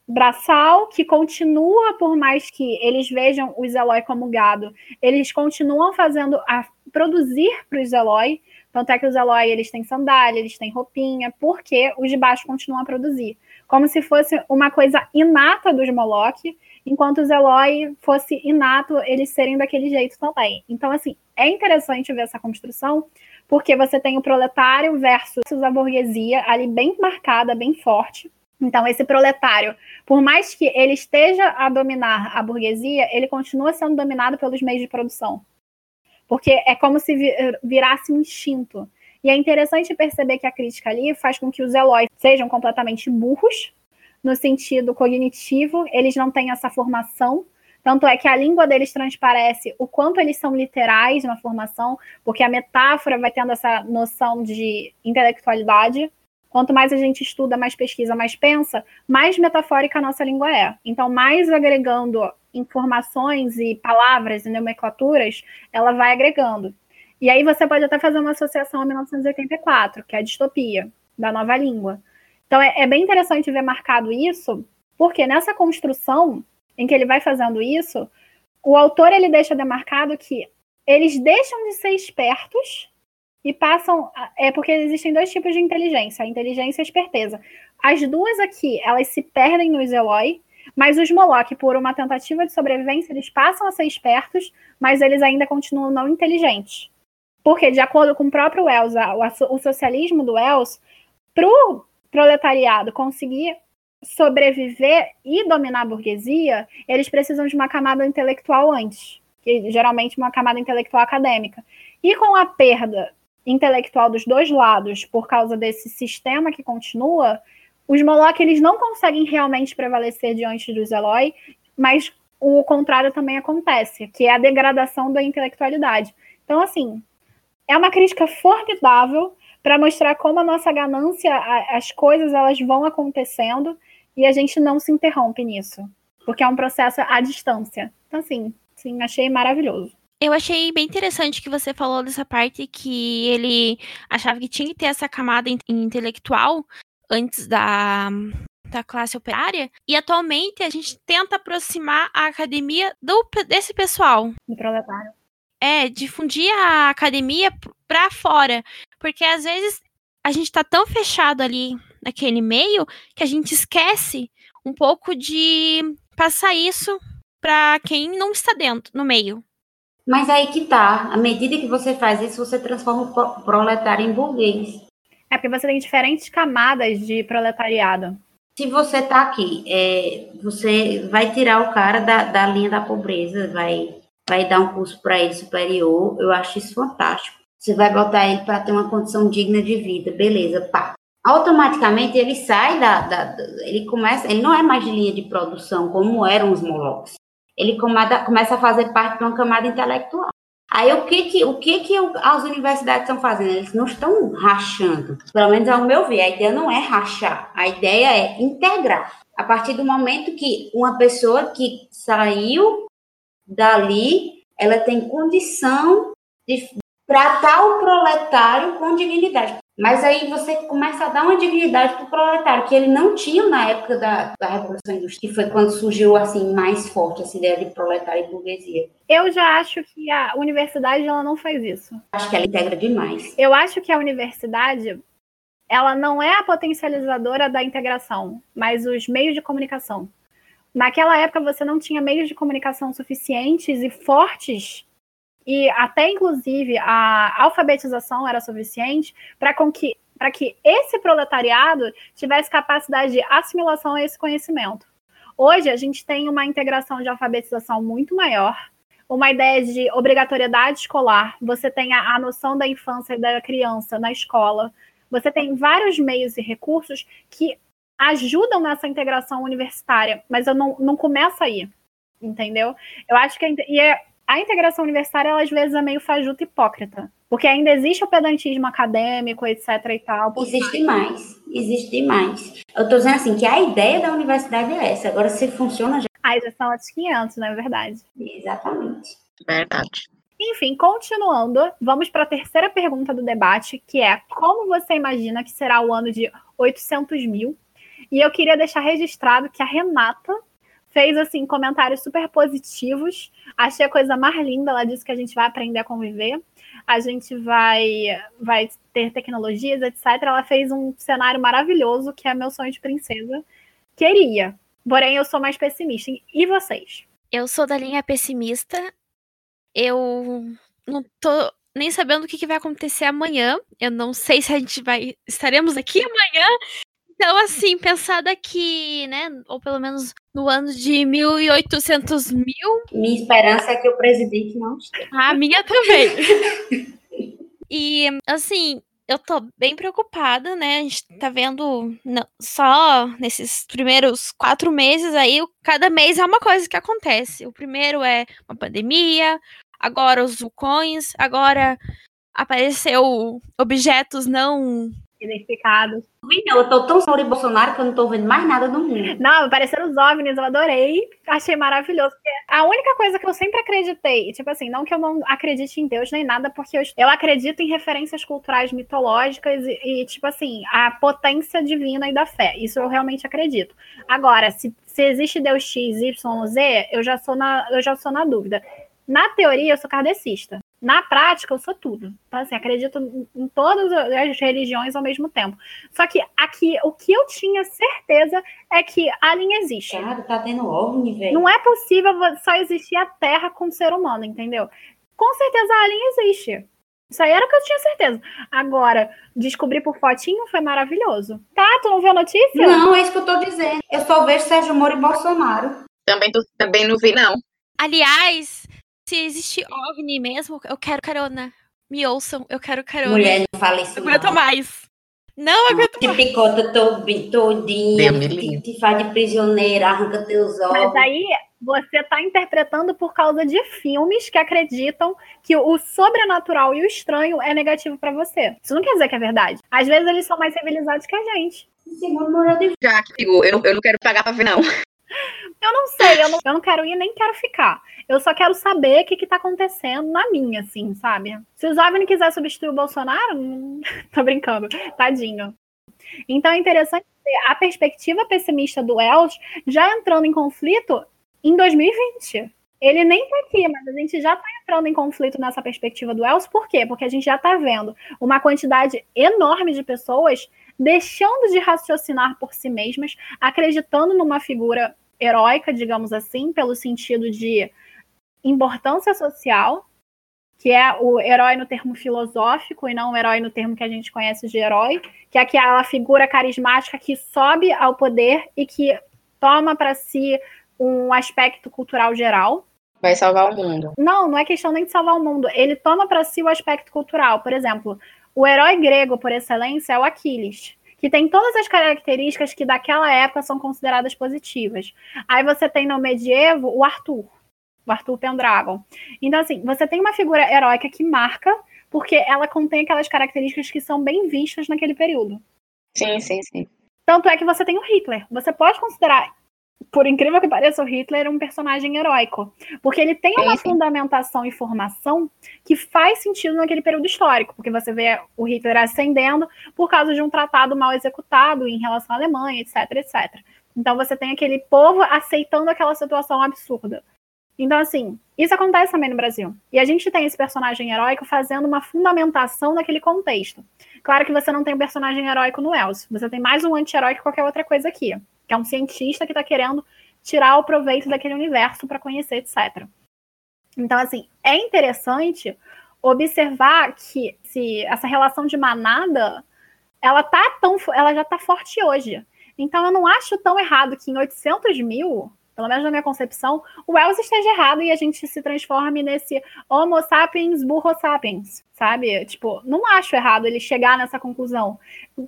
braçal que continua, por mais que eles vejam os Eloy como gado, eles continuam fazendo a produzir para os Eloy. Tanto é que os Eloy eles têm sandália, eles têm roupinha, porque os de baixo continuam a produzir. Como se fosse uma coisa inata dos Moloch, enquanto os Eloy fosse inato eles serem daquele jeito também. Então, assim, é interessante ver essa construção, porque você tem o proletário versus a burguesia ali bem marcada, bem forte. Então, esse proletário, por mais que ele esteja a dominar a burguesia, ele continua sendo dominado pelos meios de produção. Porque é como se virasse um instinto. E é interessante perceber que a crítica ali faz com que os Eloy sejam completamente burros, no sentido cognitivo, eles não têm essa formação. Tanto é que a língua deles transparece o quanto eles são literais na formação, porque a metáfora vai tendo essa noção de intelectualidade. Quanto mais a gente estuda, mais pesquisa, mais pensa, mais metafórica a nossa língua é. Então, mais agregando informações e palavras e nomenclaturas, ela vai agregando. E aí você pode até fazer uma associação a 1984, que é a distopia da nova língua. Então, é, é bem interessante ver marcado isso, porque nessa construção em que ele vai fazendo isso, o autor ele deixa demarcado que eles deixam de ser espertos e passam. É porque existem dois tipos de inteligência, a inteligência e a esperteza. As duas aqui, elas se perdem no Eloy, mas os Moloch, por uma tentativa de sobrevivência, eles passam a ser espertos, mas eles ainda continuam não inteligentes. Porque, de acordo com o próprio Wells, o socialismo do Wells, para o proletariado conseguir sobreviver e dominar a burguesia, eles precisam de uma camada intelectual antes, que geralmente uma camada intelectual acadêmica. E com a perda intelectual dos dois lados por causa desse sistema que continua, os Moloch eles não conseguem realmente prevalecer diante dos Eloy, mas o contrário também acontece, que é a degradação da intelectualidade. Então, assim, é uma crítica formidável para mostrar como a nossa ganância, as coisas elas vão acontecendo e a gente não se interrompe nisso, porque é um processo à distância. Então, assim, sim, achei maravilhoso. Eu achei bem interessante que você falou dessa parte que ele achava que tinha que ter essa camada intelectual antes da, da classe operária. E atualmente a gente tenta aproximar a academia do, desse pessoal. Do proletário. É, difundir a academia para fora. Porque às vezes a gente tá tão fechado ali naquele meio que a gente esquece um pouco de passar isso para quem não está dentro, no meio. Mas aí que tá. À medida que você faz isso, você transforma o proletário em burguês. É porque você tem diferentes camadas de proletariado. Se você tá aqui, é, você vai tirar o cara da, da linha da pobreza, vai, vai dar um curso para ele superior. Eu acho isso fantástico. Você vai botar ele para ter uma condição digna de vida, beleza, pá. Automaticamente ele sai da, da, Ele começa. Ele não é mais de linha de produção como eram os Molochs ele começa a fazer parte de uma camada intelectual. Aí o que que, o que, que as universidades estão fazendo? Eles não estão rachando. Pelo menos ao meu ver, a ideia não é rachar, a ideia é integrar. A partir do momento que uma pessoa que saiu dali, ela tem condição de tratar o proletário com dignidade. Mas aí você começa a dar uma dignidade para o proletário, que ele não tinha na época da, da Revolução Industrial, que foi quando surgiu assim mais forte essa ideia de proletário e burguesia. Eu já acho que a universidade ela não faz isso. Acho que ela integra demais. Eu acho que a universidade ela não é a potencializadora da integração, mas os meios de comunicação. Naquela época você não tinha meios de comunicação suficientes e fortes e até inclusive a alfabetização era suficiente para que, que esse proletariado tivesse capacidade de assimilação a esse conhecimento. Hoje a gente tem uma integração de alfabetização muito maior, uma ideia de obrigatoriedade escolar, você tem a, a noção da infância e da criança na escola, você tem vários meios e recursos que ajudam nessa integração universitária, mas eu não, não começa aí, entendeu? Eu acho que e é, a integração universitária, ela, às vezes, é meio fajuta hipócrita. Porque ainda existe o pedantismo acadêmico, etc e tal. Existe mais. Existe demais. Eu estou dizendo assim, que a ideia da universidade é essa. Agora, se funciona, já... Aí já são outros 500, não é verdade? Exatamente. Verdade. Enfim, continuando, vamos para a terceira pergunta do debate, que é como você imagina que será o ano de 800 mil? E eu queria deixar registrado que a Renata fez assim comentários super positivos. Achei a coisa mais linda. Ela disse que a gente vai aprender a conviver, a gente vai vai ter tecnologias, etc. Ela fez um cenário maravilhoso que é meu sonho de princesa. Queria, porém eu sou mais pessimista. E vocês? Eu sou da linha pessimista. Eu não tô nem sabendo o que, vai acontecer amanhã. Eu não sei se a gente vai estaremos aqui amanhã. Então, assim, pensar daqui, né, ou pelo menos no ano de 1800 mil. Minha esperança é que o presidente não esteja. A minha também. e, assim, eu tô bem preocupada, né? A gente tá vendo não, só nesses primeiros quatro meses aí, cada mês é uma coisa que acontece. O primeiro é uma pandemia, agora os vulcões, agora apareceu objetos não identificados. Eu tô tão sobre Bolsonaro que eu não tô vendo mais nada no mundo. Não, apareceram os OVNIs, eu adorei. Achei maravilhoso. A única coisa que eu sempre acreditei, tipo assim, não que eu não acredite em Deus nem nada, porque eu, eu acredito em referências culturais mitológicas e, e, tipo assim, a potência divina e da fé. Isso eu realmente acredito. Agora, se, se existe Deus X, Y, Z, eu já sou na, eu já sou na dúvida. Na teoria, eu sou kardecista. Na prática, eu sou tudo. Então, assim, acredito em todas as religiões ao mesmo tempo. Só que aqui, o que eu tinha certeza é que a linha existe. Cara, tá tendo OVNI, velho. Não é possível só existir a Terra com o ser humano, entendeu? Com certeza a linha existe. Isso aí era o que eu tinha certeza. Agora, descobrir por fotinho foi maravilhoso. Tá, tu não viu a notícia? Não, é isso que eu tô dizendo. Eu só vejo Sérgio Moro e Bolsonaro. Também, também não vi, não. Aliás, se existe OVNI mesmo, eu quero carona. Me ouçam, eu quero carona. Mulher, não fala isso. Não aguento mais. Não aguento te mais. Te picota todinha, te, te faz de prisioneira, arranca teus olhos. Mas aí você está interpretando por causa de filmes que acreditam que o sobrenatural e o estranho é negativo para você. Isso não quer dizer que é verdade. Às vezes eles são mais civilizados que a gente. Segundo moral de... Já, eu eu não quero pagar pra ver, não. Eu não sei, eu não, eu não quero ir nem quero ficar. Eu só quero saber o que, que tá acontecendo na minha, assim, sabe? Se o Jovem quiser substituir o Bolsonaro, hum, tô brincando, tadinho. Então é interessante a perspectiva pessimista do Els já entrando em conflito em 2020. Ele nem tá aqui, mas a gente já tá entrando em conflito nessa perspectiva do Els. Por quê? Porque a gente já tá vendo uma quantidade enorme de pessoas deixando de raciocinar por si mesmas, acreditando numa figura heróica, digamos assim, pelo sentido de importância social, que é o herói no termo filosófico e não o herói no termo que a gente conhece de herói, que é aquela figura carismática que sobe ao poder e que toma para si um aspecto cultural geral. Vai salvar o mundo. Não, não é questão nem de salvar o mundo. Ele toma para si o aspecto cultural. Por exemplo, o herói grego por excelência é o Aquiles que tem todas as características que daquela época são consideradas positivas. Aí você tem no medievo o Arthur, o Arthur Pendragon. Então, assim, você tem uma figura heróica que marca, porque ela contém aquelas características que são bem vistas naquele período. Sim, sim, sim. Tanto é que você tem o Hitler. Você pode considerar por incrível que pareça, o Hitler é um personagem heróico. Porque ele tem uma fundamentação e formação que faz sentido naquele período histórico. Porque você vê o Hitler ascendendo por causa de um tratado mal executado em relação à Alemanha, etc, etc. Então você tem aquele povo aceitando aquela situação absurda. Então, assim, isso acontece também no Brasil. E a gente tem esse personagem heróico fazendo uma fundamentação naquele contexto. Claro que você não tem um personagem heróico no Elcio. Você tem mais um anti-herói que qualquer outra coisa aqui que é um cientista que está querendo tirar o proveito daquele universo para conhecer, etc. Então, assim, é interessante observar que se essa relação de manada, ela tá tão, ela já tá forte hoje. Então, eu não acho tão errado que em 800 mil, pelo menos na minha concepção, o Wells esteja errado e a gente se transforme nesse Homo sapiens burro sapiens, sabe? Tipo, não acho errado ele chegar nessa conclusão,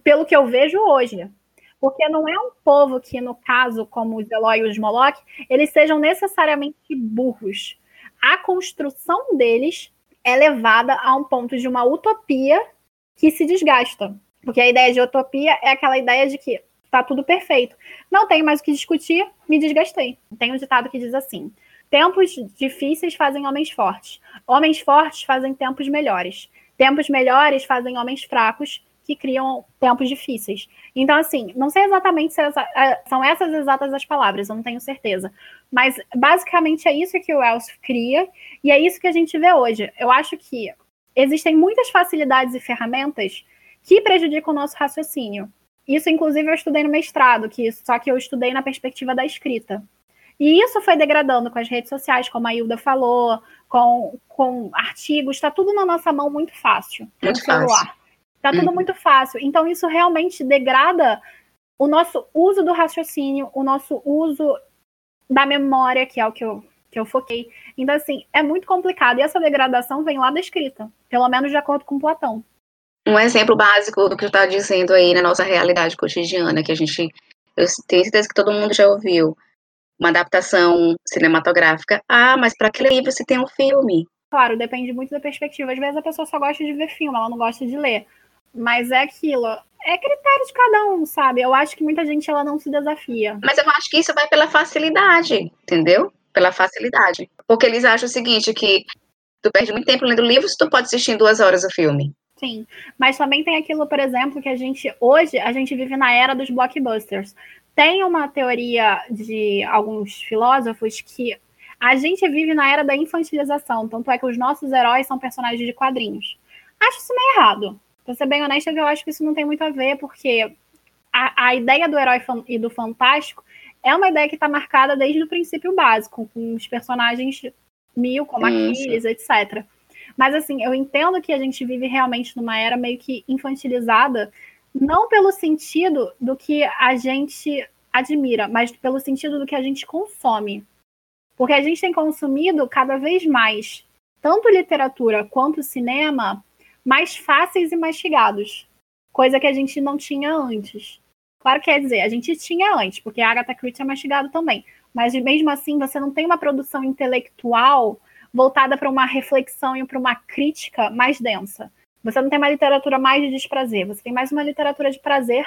pelo que eu vejo hoje. Porque não é um povo que, no caso, como os Eloy e os Moloch, eles sejam necessariamente burros. A construção deles é levada a um ponto de uma utopia que se desgasta. Porque a ideia de utopia é aquela ideia de que tá tudo perfeito. Não tenho mais o que discutir, me desgastei. Tem um ditado que diz assim: Tempos difíceis fazem homens fortes. Homens fortes fazem tempos melhores. Tempos melhores fazem homens fracos que criam tempos difíceis. Então, assim, não sei exatamente se essa, é, são essas exatas as palavras, eu não tenho certeza. Mas, basicamente, é isso que o Elcio cria e é isso que a gente vê hoje. Eu acho que existem muitas facilidades e ferramentas que prejudicam o nosso raciocínio. Isso, inclusive, eu estudei no mestrado, que só que eu estudei na perspectiva da escrita. E isso foi degradando com as redes sociais, como a Hilda falou, com, com artigos, está tudo na nossa mão muito fácil. Muito no celular. Fácil. Tá tudo uhum. muito fácil. Então, isso realmente degrada o nosso uso do raciocínio, o nosso uso da memória, que é o que eu, que eu foquei. Então, assim, é muito complicado. E essa degradação vem lá da escrita, pelo menos de acordo com Platão. Um exemplo básico do que eu estava dizendo aí na nossa realidade cotidiana, que a gente. Eu tenho certeza que todo mundo já ouviu. Uma adaptação cinematográfica. Ah, mas para aquele livro se tem um filme. Claro, depende muito da perspectiva. Às vezes a pessoa só gosta de ver filme, ela não gosta de ler. Mas é aquilo. É critério de cada um, sabe? Eu acho que muita gente ela não se desafia. Mas eu acho que isso vai pela facilidade, entendeu? Pela facilidade. Porque eles acham o seguinte, que tu perde muito tempo lendo livros, tu pode assistir em duas horas o filme. Sim, mas também tem aquilo, por exemplo, que a gente hoje a gente vive na era dos blockbusters. Tem uma teoria de alguns filósofos que a gente vive na era da infantilização, tanto é que os nossos heróis são personagens de quadrinhos. Acho isso meio errado. Pra ser bem honesta, eu acho que isso não tem muito a ver, porque a, a ideia do herói e do fantástico é uma ideia que está marcada desde o princípio básico, com os personagens mil, como Aquiles, etc. Mas assim, eu entendo que a gente vive realmente numa era meio que infantilizada, não pelo sentido do que a gente admira, mas pelo sentido do que a gente consome. Porque a gente tem consumido cada vez mais tanto literatura quanto cinema mais fáceis e mastigados, coisa que a gente não tinha antes. Claro, quer dizer, a gente tinha antes, porque a Agatha Christie é mastigado também, mas mesmo assim você não tem uma produção intelectual voltada para uma reflexão e para uma crítica mais densa. Você não tem uma literatura mais de desprazer, você tem mais uma literatura de prazer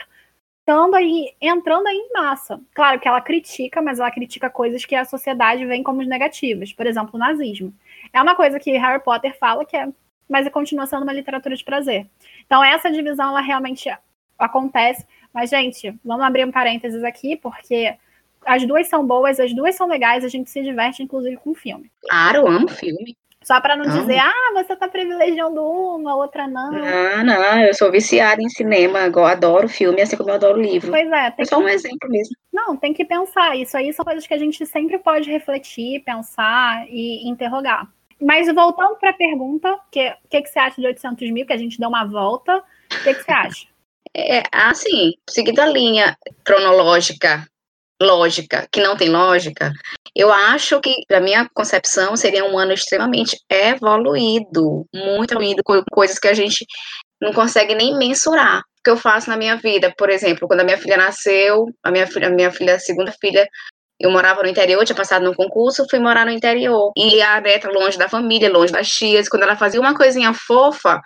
estando aí, entrando aí em massa. Claro que ela critica, mas ela critica coisas que a sociedade vê como negativas, por exemplo, o nazismo. É uma coisa que Harry Potter fala que é mas continua sendo uma literatura de prazer. Então, essa divisão, ela realmente acontece. Mas, gente, vamos abrir um parênteses aqui, porque as duas são boas, as duas são legais, a gente se diverte, inclusive, com o filme. Claro, amo filme. Só para não dizer, ah, você tá privilegiando uma, outra não. Não, não, eu sou viciada em cinema, eu adoro filme, assim como eu adoro livro. Pois é. Tem é só que... um exemplo mesmo. Não, tem que pensar. Isso aí são coisas que a gente sempre pode refletir, pensar e interrogar. Mas voltando para a pergunta, o que, que, que você acha de 800 mil, que a gente deu uma volta, o que, que você acha? É, assim, seguindo a linha cronológica, lógica, que não tem lógica, eu acho que, para minha concepção, seria um ano extremamente evoluído, muito evoluído, com coisas que a gente não consegue nem mensurar. O que eu faço na minha vida, por exemplo, quando a minha filha nasceu, a minha filha, a minha filha, a segunda filha, eu morava no interior, tinha passado no concurso, fui morar no interior. E a neta longe da família, longe das tias. Quando ela fazia uma coisinha fofa,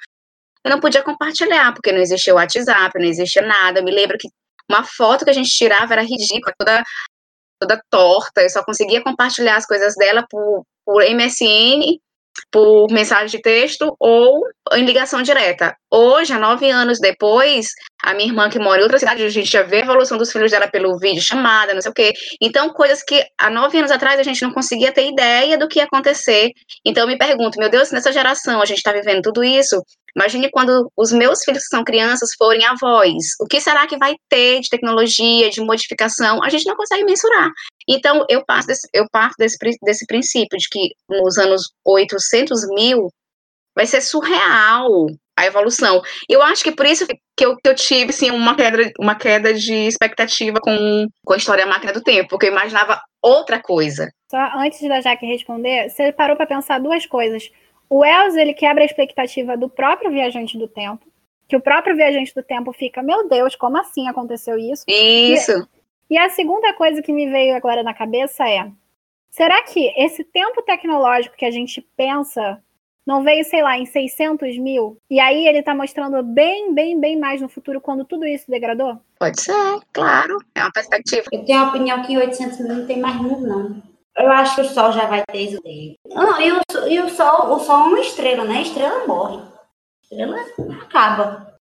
eu não podia compartilhar, porque não existia o WhatsApp, não existia nada. Eu me lembro que uma foto que a gente tirava era ridícula, toda, toda torta. Eu só conseguia compartilhar as coisas dela por, por MSN por mensagem de texto ou em ligação direta. Hoje, há nove anos depois, a minha irmã que mora em outra cidade, a gente já vê a evolução dos filhos dela pelo vídeo chamada, não sei o quê. Então, coisas que há nove anos atrás a gente não conseguia ter ideia do que ia acontecer. Então, eu me pergunto, meu Deus, nessa geração a gente está vivendo tudo isso, Imagine quando os meus filhos que são crianças forem avós. O que será que vai ter de tecnologia, de modificação? A gente não consegue mensurar. Então, eu, passo desse, eu parto desse, desse princípio de que nos anos 800 mil vai ser surreal a evolução. Eu acho que por isso que eu, que eu tive assim, uma, queda, uma queda de expectativa com, com a história da máquina do tempo, porque eu imaginava outra coisa. Só antes da Jaque responder, você parou para pensar duas coisas. O Wells, ele quebra a expectativa do próprio viajante do tempo, que o próprio viajante do tempo fica, meu Deus, como assim aconteceu isso? Isso. E, e a segunda coisa que me veio agora na cabeça é, será que esse tempo tecnológico que a gente pensa não veio, sei lá, em 600 mil? E aí ele tá mostrando bem, bem, bem mais no futuro quando tudo isso degradou? Pode ser, claro. É uma perspectiva. Eu tenho a opinião que em 800 mil não tem mais mundo, não. Eu acho que o Sol já vai ter isso dele. Não, e o, e o Sol, o Sol é uma estrela, né? A estrela morre. A estrela acaba.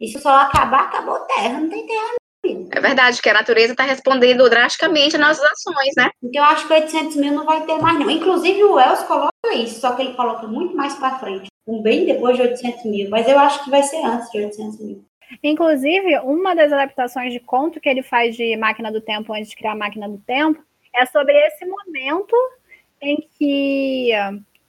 E se o Sol acabar, acabou a Terra, não tem Terra. É verdade, que a natureza está respondendo drasticamente às nossas ações, né? Então eu acho que 800 mil não vai ter mais, não. Inclusive o Wells coloca isso, só que ele coloca muito mais para frente. Um bem depois de 800 mil. Mas eu acho que vai ser antes de 800 mil. Inclusive, uma das adaptações de conto que ele faz de Máquina do Tempo antes de criar a Máquina do Tempo é sobre esse momento em que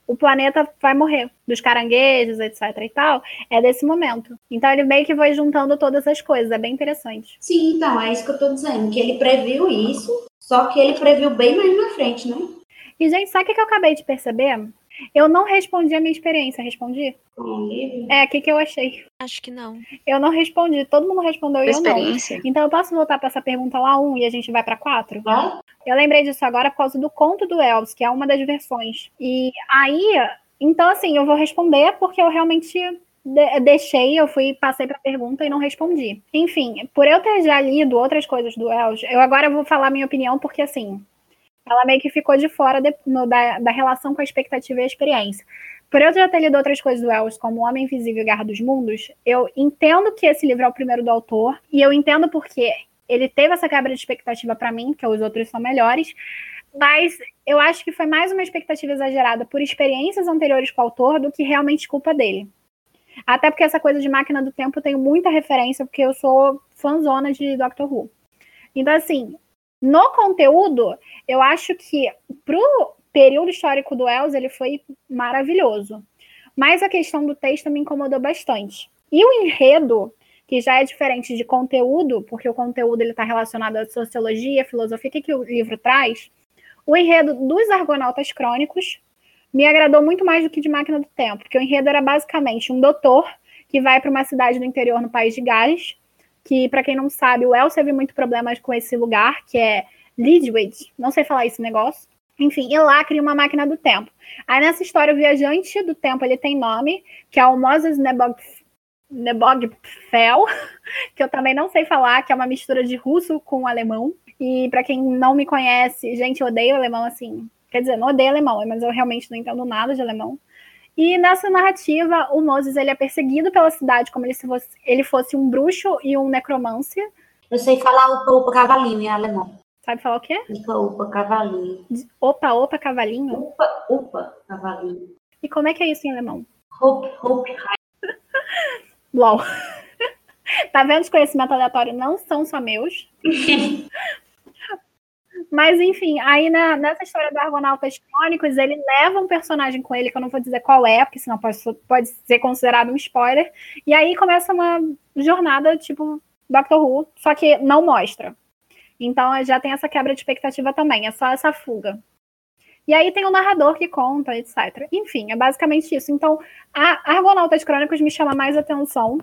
o planeta vai morrer, dos caranguejos, etc e tal, é desse momento. Então ele meio que vai juntando todas as coisas, é bem interessante. Sim, então, é isso que eu tô dizendo, que ele previu isso, só que ele previu bem mais na frente, né? E, gente, sabe o que eu acabei de perceber? Eu não respondi a minha experiência, respondi? É, o que, que eu achei? Acho que não. Eu não respondi, todo mundo respondeu e eu não. Então eu posso voltar para essa pergunta lá um e a gente vai para quatro? Vai. Eu lembrei disso agora por causa do conto do Elvis, que é uma das versões. E aí, então assim, eu vou responder porque eu realmente deixei, eu fui, passei para a pergunta e não respondi. Enfim, por eu ter já lido outras coisas do Elvis, eu agora vou falar minha opinião porque assim, ela meio que ficou de fora de, no, da, da relação com a expectativa e a experiência. Por eu já ter lido outras coisas do Wells, como O Homem Invisível e Guerra dos Mundos, eu entendo que esse livro é o primeiro do autor, e eu entendo porque ele teve essa quebra de expectativa para mim, que os outros são melhores, mas eu acho que foi mais uma expectativa exagerada por experiências anteriores com o autor do que realmente culpa dele. Até porque essa coisa de máquina do tempo eu tenho muita referência, porque eu sou fãzona de Doctor Who. Então, assim, no conteúdo, eu acho que pro período histórico do Wells, ele foi maravilhoso. Mas a questão do texto me incomodou bastante. E o enredo, que já é diferente de conteúdo, porque o conteúdo ele está relacionado à sociologia, filosofia, o que, que o livro traz? O enredo dos Argonautas Crônicos me agradou muito mais do que de Máquina do Tempo, porque o enredo era basicamente um doutor que vai para uma cidade do interior no país de Gales que, para quem não sabe, o Elcio teve muito problemas com esse lugar, que é Lidwich, não sei falar esse negócio. Enfim, e lá cria uma máquina do tempo. Aí nessa história, o viajante do tempo ele tem nome, que é o Moses Nebog, Nebogfel, que eu também não sei falar, que é uma mistura de russo com alemão. E para quem não me conhece, gente, eu odeio alemão assim. Quer dizer, não odeio alemão, mas eu realmente não entendo nada de alemão. E nessa narrativa, o Moses ele é perseguido pela cidade como se fosse, ele fosse um bruxo e um necromância. Eu sei falar upa, upa, cavalinho em alemão. Sabe falar o quê? Upa, upa, cavalinho. Opa, opa, cavalinho? Upa, upa, cavalinho. E como é que é isso em alemão? Hop, hop, LOL. tá vendo? Os conhecimentos aleatórios não são só meus. Mas, enfim, aí na, nessa história do Argonautas Crônicos, ele leva um personagem com ele, que eu não vou dizer qual é, porque senão pode, pode ser considerado um spoiler. E aí começa uma jornada tipo Doctor Who, só que não mostra. Então já tem essa quebra de expectativa também, é só essa fuga. E aí tem o narrador que conta, etc. Enfim, é basicamente isso. Então, a Argonautas Crônicos me chama mais atenção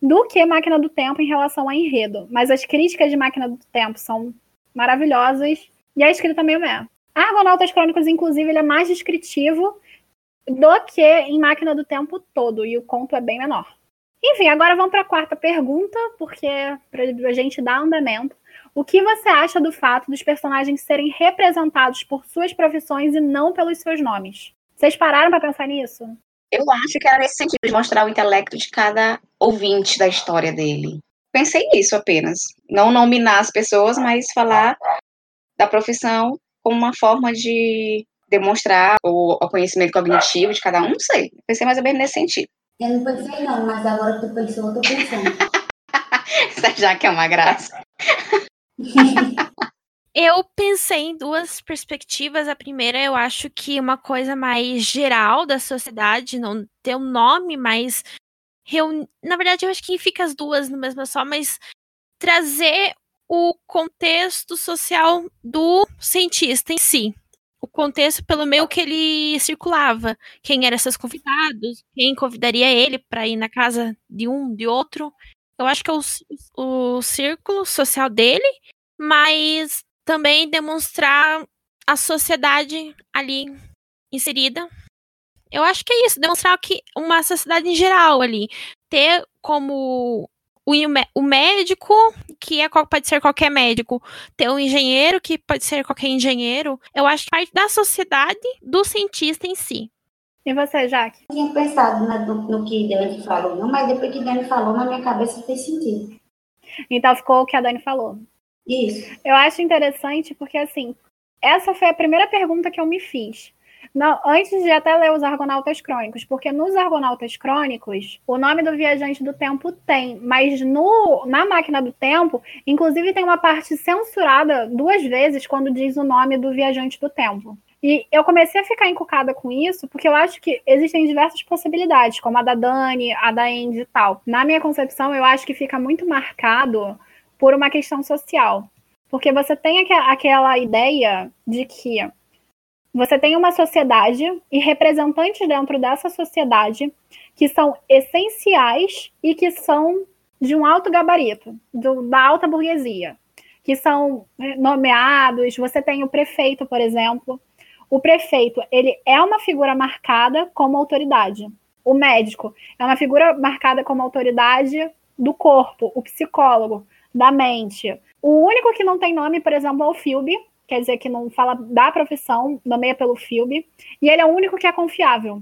do que Máquina do Tempo em relação a enredo. Mas as críticas de Máquina do Tempo são maravilhosas. E a escrita também é. Argonautas Crônicos, inclusive, ele é mais descritivo do que em Máquina do Tempo todo, e o conto é bem menor. Enfim, agora vamos para a quarta pergunta, porque para a gente dar andamento. O que você acha do fato dos personagens serem representados por suas profissões e não pelos seus nomes? Vocês pararam para pensar nisso? Eu acho que era nesse sentido de mostrar o intelecto de cada ouvinte da história dele pensei nisso apenas. Não nominar as pessoas, mas falar da profissão como uma forma de demonstrar o, o conhecimento cognitivo de cada um, não sei. Pensei mais ou menos nesse sentido. Eu não pensei não, mas agora que tu pensou, eu tô pensando. Essa Jaque é uma graça. Eu pensei em duas perspectivas. A primeira, eu acho que uma coisa mais geral da sociedade, não ter um nome mais. Reuni... Na verdade, eu acho que fica as duas no mesmo só, mas trazer o contexto social do cientista em si. O contexto pelo meio que ele circulava. Quem eram seus convidados, quem convidaria ele para ir na casa de um, de outro. Eu acho que é o, o círculo social dele, mas também demonstrar a sociedade ali inserida. Eu acho que é isso, demonstrar que uma sociedade em geral ali, ter como o, o médico, que é, pode ser qualquer médico, ter um engenheiro, que pode ser qualquer engenheiro, eu acho que parte da sociedade do cientista em si. E você, Jaque? Eu tinha pensado no, no que Dani falou, não, mas depois que Dani falou, na minha cabeça fez sentido. Então ficou o que a Dani falou. Isso. Eu acho interessante porque, assim, essa foi a primeira pergunta que eu me fiz. Não, antes de até ler os Argonautas Crônicos, porque nos Argonautas Crônicos, o nome do viajante do tempo tem, mas no, na máquina do tempo, inclusive tem uma parte censurada duas vezes quando diz o nome do viajante do tempo. E eu comecei a ficar encucada com isso, porque eu acho que existem diversas possibilidades, como a da Dani, a da Andy e tal. Na minha concepção, eu acho que fica muito marcado por uma questão social. Porque você tem aquela ideia de que você tem uma sociedade e representantes dentro dessa sociedade que são essenciais e que são de um alto gabarito, do, da alta burguesia, que são né, nomeados. Você tem o prefeito, por exemplo. O prefeito, ele é uma figura marcada como autoridade. O médico é uma figura marcada como autoridade do corpo, o psicólogo da mente. O único que não tem nome, por exemplo, é o Philby, quer dizer que não fala da profissão, nomeia pelo Philby, e ele é o único que é confiável,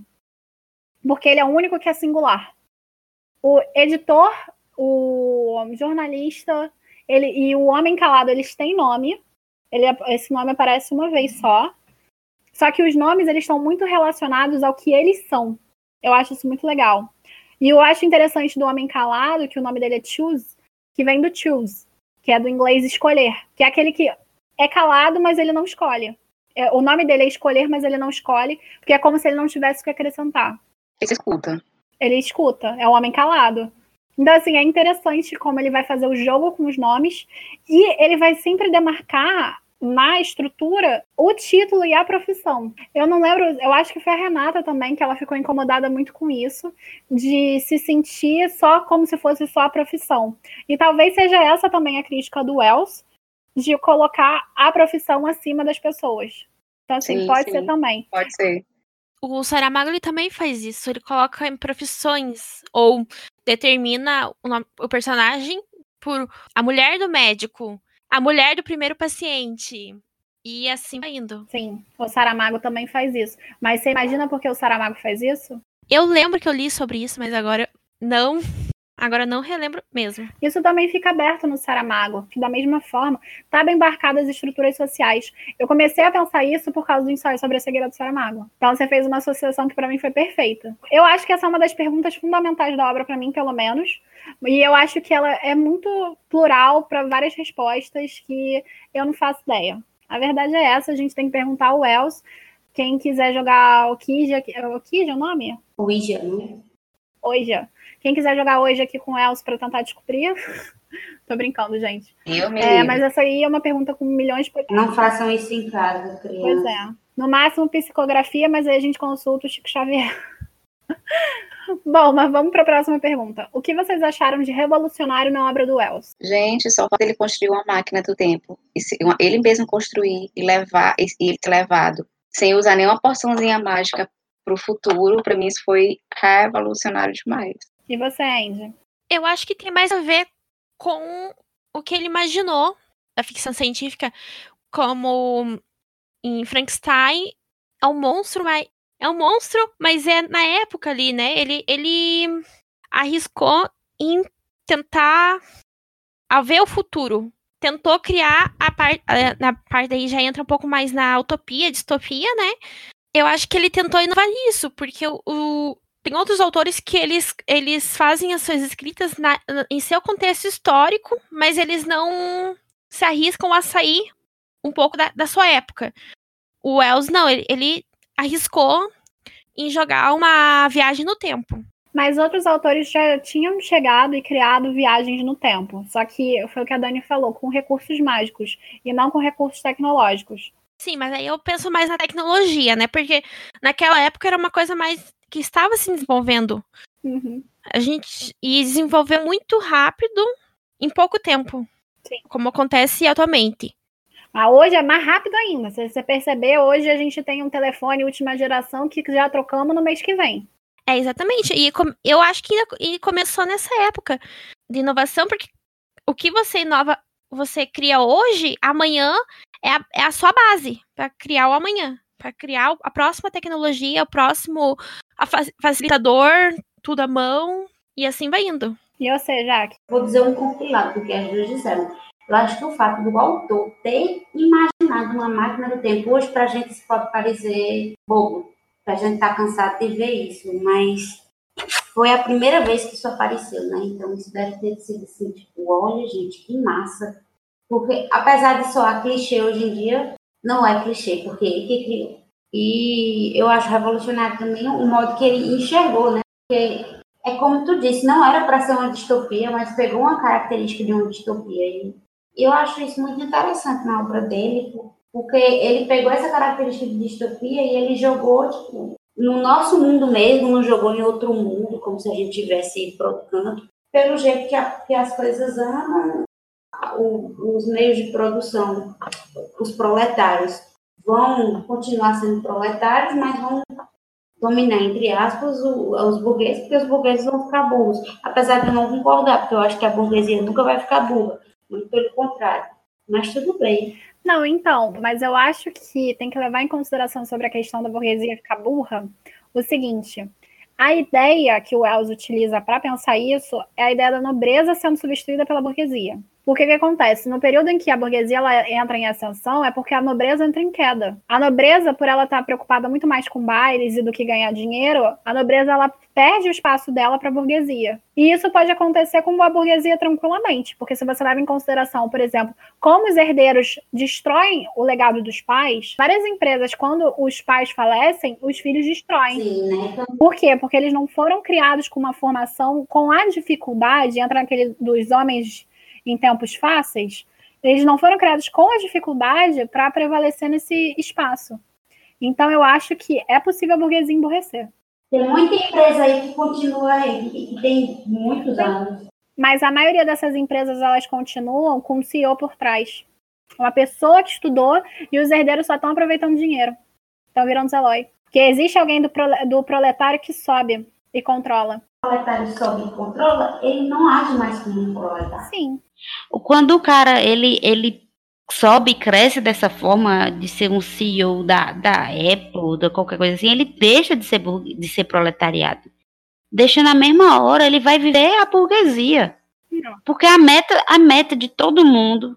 porque ele é o único que é singular. O editor, o jornalista, ele e o homem calado, eles têm nome. Ele, esse nome aparece uma vez só. Só que os nomes eles estão muito relacionados ao que eles são. Eu acho isso muito legal. E eu acho interessante do homem calado, que o nome dele é Choose, que vem do choose, que é do inglês escolher, que é aquele que é calado, mas ele não escolhe. É, o nome dele é escolher, mas ele não escolhe, porque é como se ele não tivesse o que acrescentar. Ele escuta. Ele escuta, é o homem calado. Então, assim, é interessante como ele vai fazer o jogo com os nomes e ele vai sempre demarcar na estrutura o título e a profissão. Eu não lembro, eu acho que foi a Renata também que ela ficou incomodada muito com isso, de se sentir só como se fosse só a profissão. E talvez seja essa também a crítica do Wells, de colocar a profissão acima das pessoas. Então, assim, sim, pode sim. ser também. Pode ser. O Saramago ele também faz isso, ele coloca em profissões ou determina o, nome, o personagem por a mulher do médico, a mulher do primeiro paciente. E assim vai indo. Sim, o Saramago também faz isso. Mas você imagina por que o Saramago faz isso? Eu lembro que eu li sobre isso, mas agora não. Agora não relembro mesmo. Isso também fica aberto no Saramago, que da mesma forma bem embarcado as estruturas sociais. Eu comecei a pensar isso por causa do ensaio sobre a cegueira do Saramago. Então você fez uma associação que para mim foi perfeita. Eu acho que essa é uma das perguntas fundamentais da obra para mim, pelo menos, e eu acho que ela é muito plural para várias respostas que eu não faço ideia. A verdade é essa, a gente tem que perguntar ao Els. Quem quiser jogar o Kija, o Kija é o nome? O Ija, né? Oija. Quem quiser jogar hoje aqui com o Els para tentar descobrir. Tô brincando, gente. Eu me é, mas essa aí é uma pergunta com milhões de Não façam isso em casa, criança. Pois é. No máximo psicografia, mas aí a gente consulta o Chico Xavier. Bom, mas vamos para a próxima pergunta. O que vocês acharam de revolucionário na obra do Wells? Gente, só falta ele construir uma máquina do tempo. Ele mesmo construir e levar e ter levado, sem usar nenhuma porçãozinha mágica para o futuro, para mim isso foi revolucionário demais. E você, Andy? Eu acho que tem mais a ver com o que ele imaginou da ficção científica, como em Frankenstein é um monstro, mas é um monstro, mas é na época ali, né? Ele, ele arriscou em tentar a ver o futuro. Tentou criar a parte. Na parte daí já entra um pouco mais na utopia, distopia, né? Eu acho que ele tentou inovar nisso, porque o, tem outros autores que eles, eles fazem as suas escritas na, em seu contexto histórico, mas eles não se arriscam a sair um pouco da, da sua época. O Wells, não, ele, ele arriscou em jogar uma viagem no tempo. Mas outros autores já tinham chegado e criado viagens no tempo. Só que foi o que a Dani falou, com recursos mágicos e não com recursos tecnológicos. Sim, mas aí eu penso mais na tecnologia, né? Porque naquela época era uma coisa mais que estava se desenvolvendo. Uhum. A gente e desenvolveu muito rápido em pouco tempo. Sim. Como acontece atualmente. Mas hoje é mais rápido ainda. Se você perceber, hoje a gente tem um telefone última geração que já trocamos no mês que vem. É, exatamente. E eu acho que e começou nessa época de inovação, porque o que você inova, você cria hoje, amanhã é a, é a sua base para criar o amanhã, para criar a próxima tecnologia, o próximo a fa- facilitador, tudo à mão, e assim vai indo. E você, Jaque? Vou dizer um compilado do que as duas disseram. Eu acho que o fato do autor ter imaginado uma máquina do tempo, hoje pra gente isso pode parecer bobo, pra gente tá cansado de ver isso, mas foi a primeira vez que isso apareceu, né? Então isso deve ter sido assim, tipo, olha, gente, que massa. Porque apesar de soar clichê hoje em dia, não é clichê, porque ele que criou. E eu acho revolucionário também o modo que ele enxergou, né? Porque é como tu disse, não era para ser uma distopia, mas pegou uma característica de uma distopia. E eu acho isso muito interessante na obra dele, porque ele pegou essa característica de distopia e ele jogou tipo, no nosso mundo mesmo, não jogou em outro mundo, como se a gente tivesse para outro canto. Pelo jeito que, a- que as coisas andam, o- os meios de produção, os proletários, vão continuar sendo proletários, mas vão dominar, entre aspas, o- os burgueses, porque os burgueses vão ficar burros. Apesar de eu não concordar, porque eu acho que a burguesia nunca vai ficar burra. Muito pelo contrário. Mas tudo bem. Não, então, mas eu acho que tem que levar em consideração sobre a questão da burguesia ficar burra o seguinte: a ideia que o Wells utiliza para pensar isso é a ideia da nobreza sendo substituída pela burguesia. Porque o que acontece? No período em que a burguesia ela entra em ascensão, é porque a nobreza entra em queda. A nobreza, por ela estar preocupada muito mais com bailes e do que ganhar dinheiro, a nobreza ela perde o espaço dela para a burguesia. E isso pode acontecer com a burguesia tranquilamente, porque se você leva em consideração, por exemplo, como os herdeiros destroem o legado dos pais, várias empresas, quando os pais falecem, os filhos destroem. Sim, né? Então, Por quê? Porque eles não foram criados com uma formação com a dificuldade, entra naquele dos homens em tempos fáceis, eles não foram criados com a dificuldade para prevalecer nesse espaço. Então eu acho que é possível a burguesia emborrecer. tem muita empresa aí que continua aí, que tem muitos anos. Mas a maioria dessas empresas elas continuam com um CEO por trás. Uma pessoa que estudou e os herdeiros só estão aproveitando dinheiro. Estão virando Zelói. Porque existe alguém do, prole- do proletário que sobe e controla. O proletário sobe e controla, ele não age mais como um proletário. Sim. Quando o cara ele, ele sobe e cresce dessa forma de ser um CEO da, da Apple, da qualquer coisa assim, ele deixa de ser, de ser proletariado. Deixa na mesma hora, ele vai viver a burguesia. Não. Porque a meta, a meta de todo mundo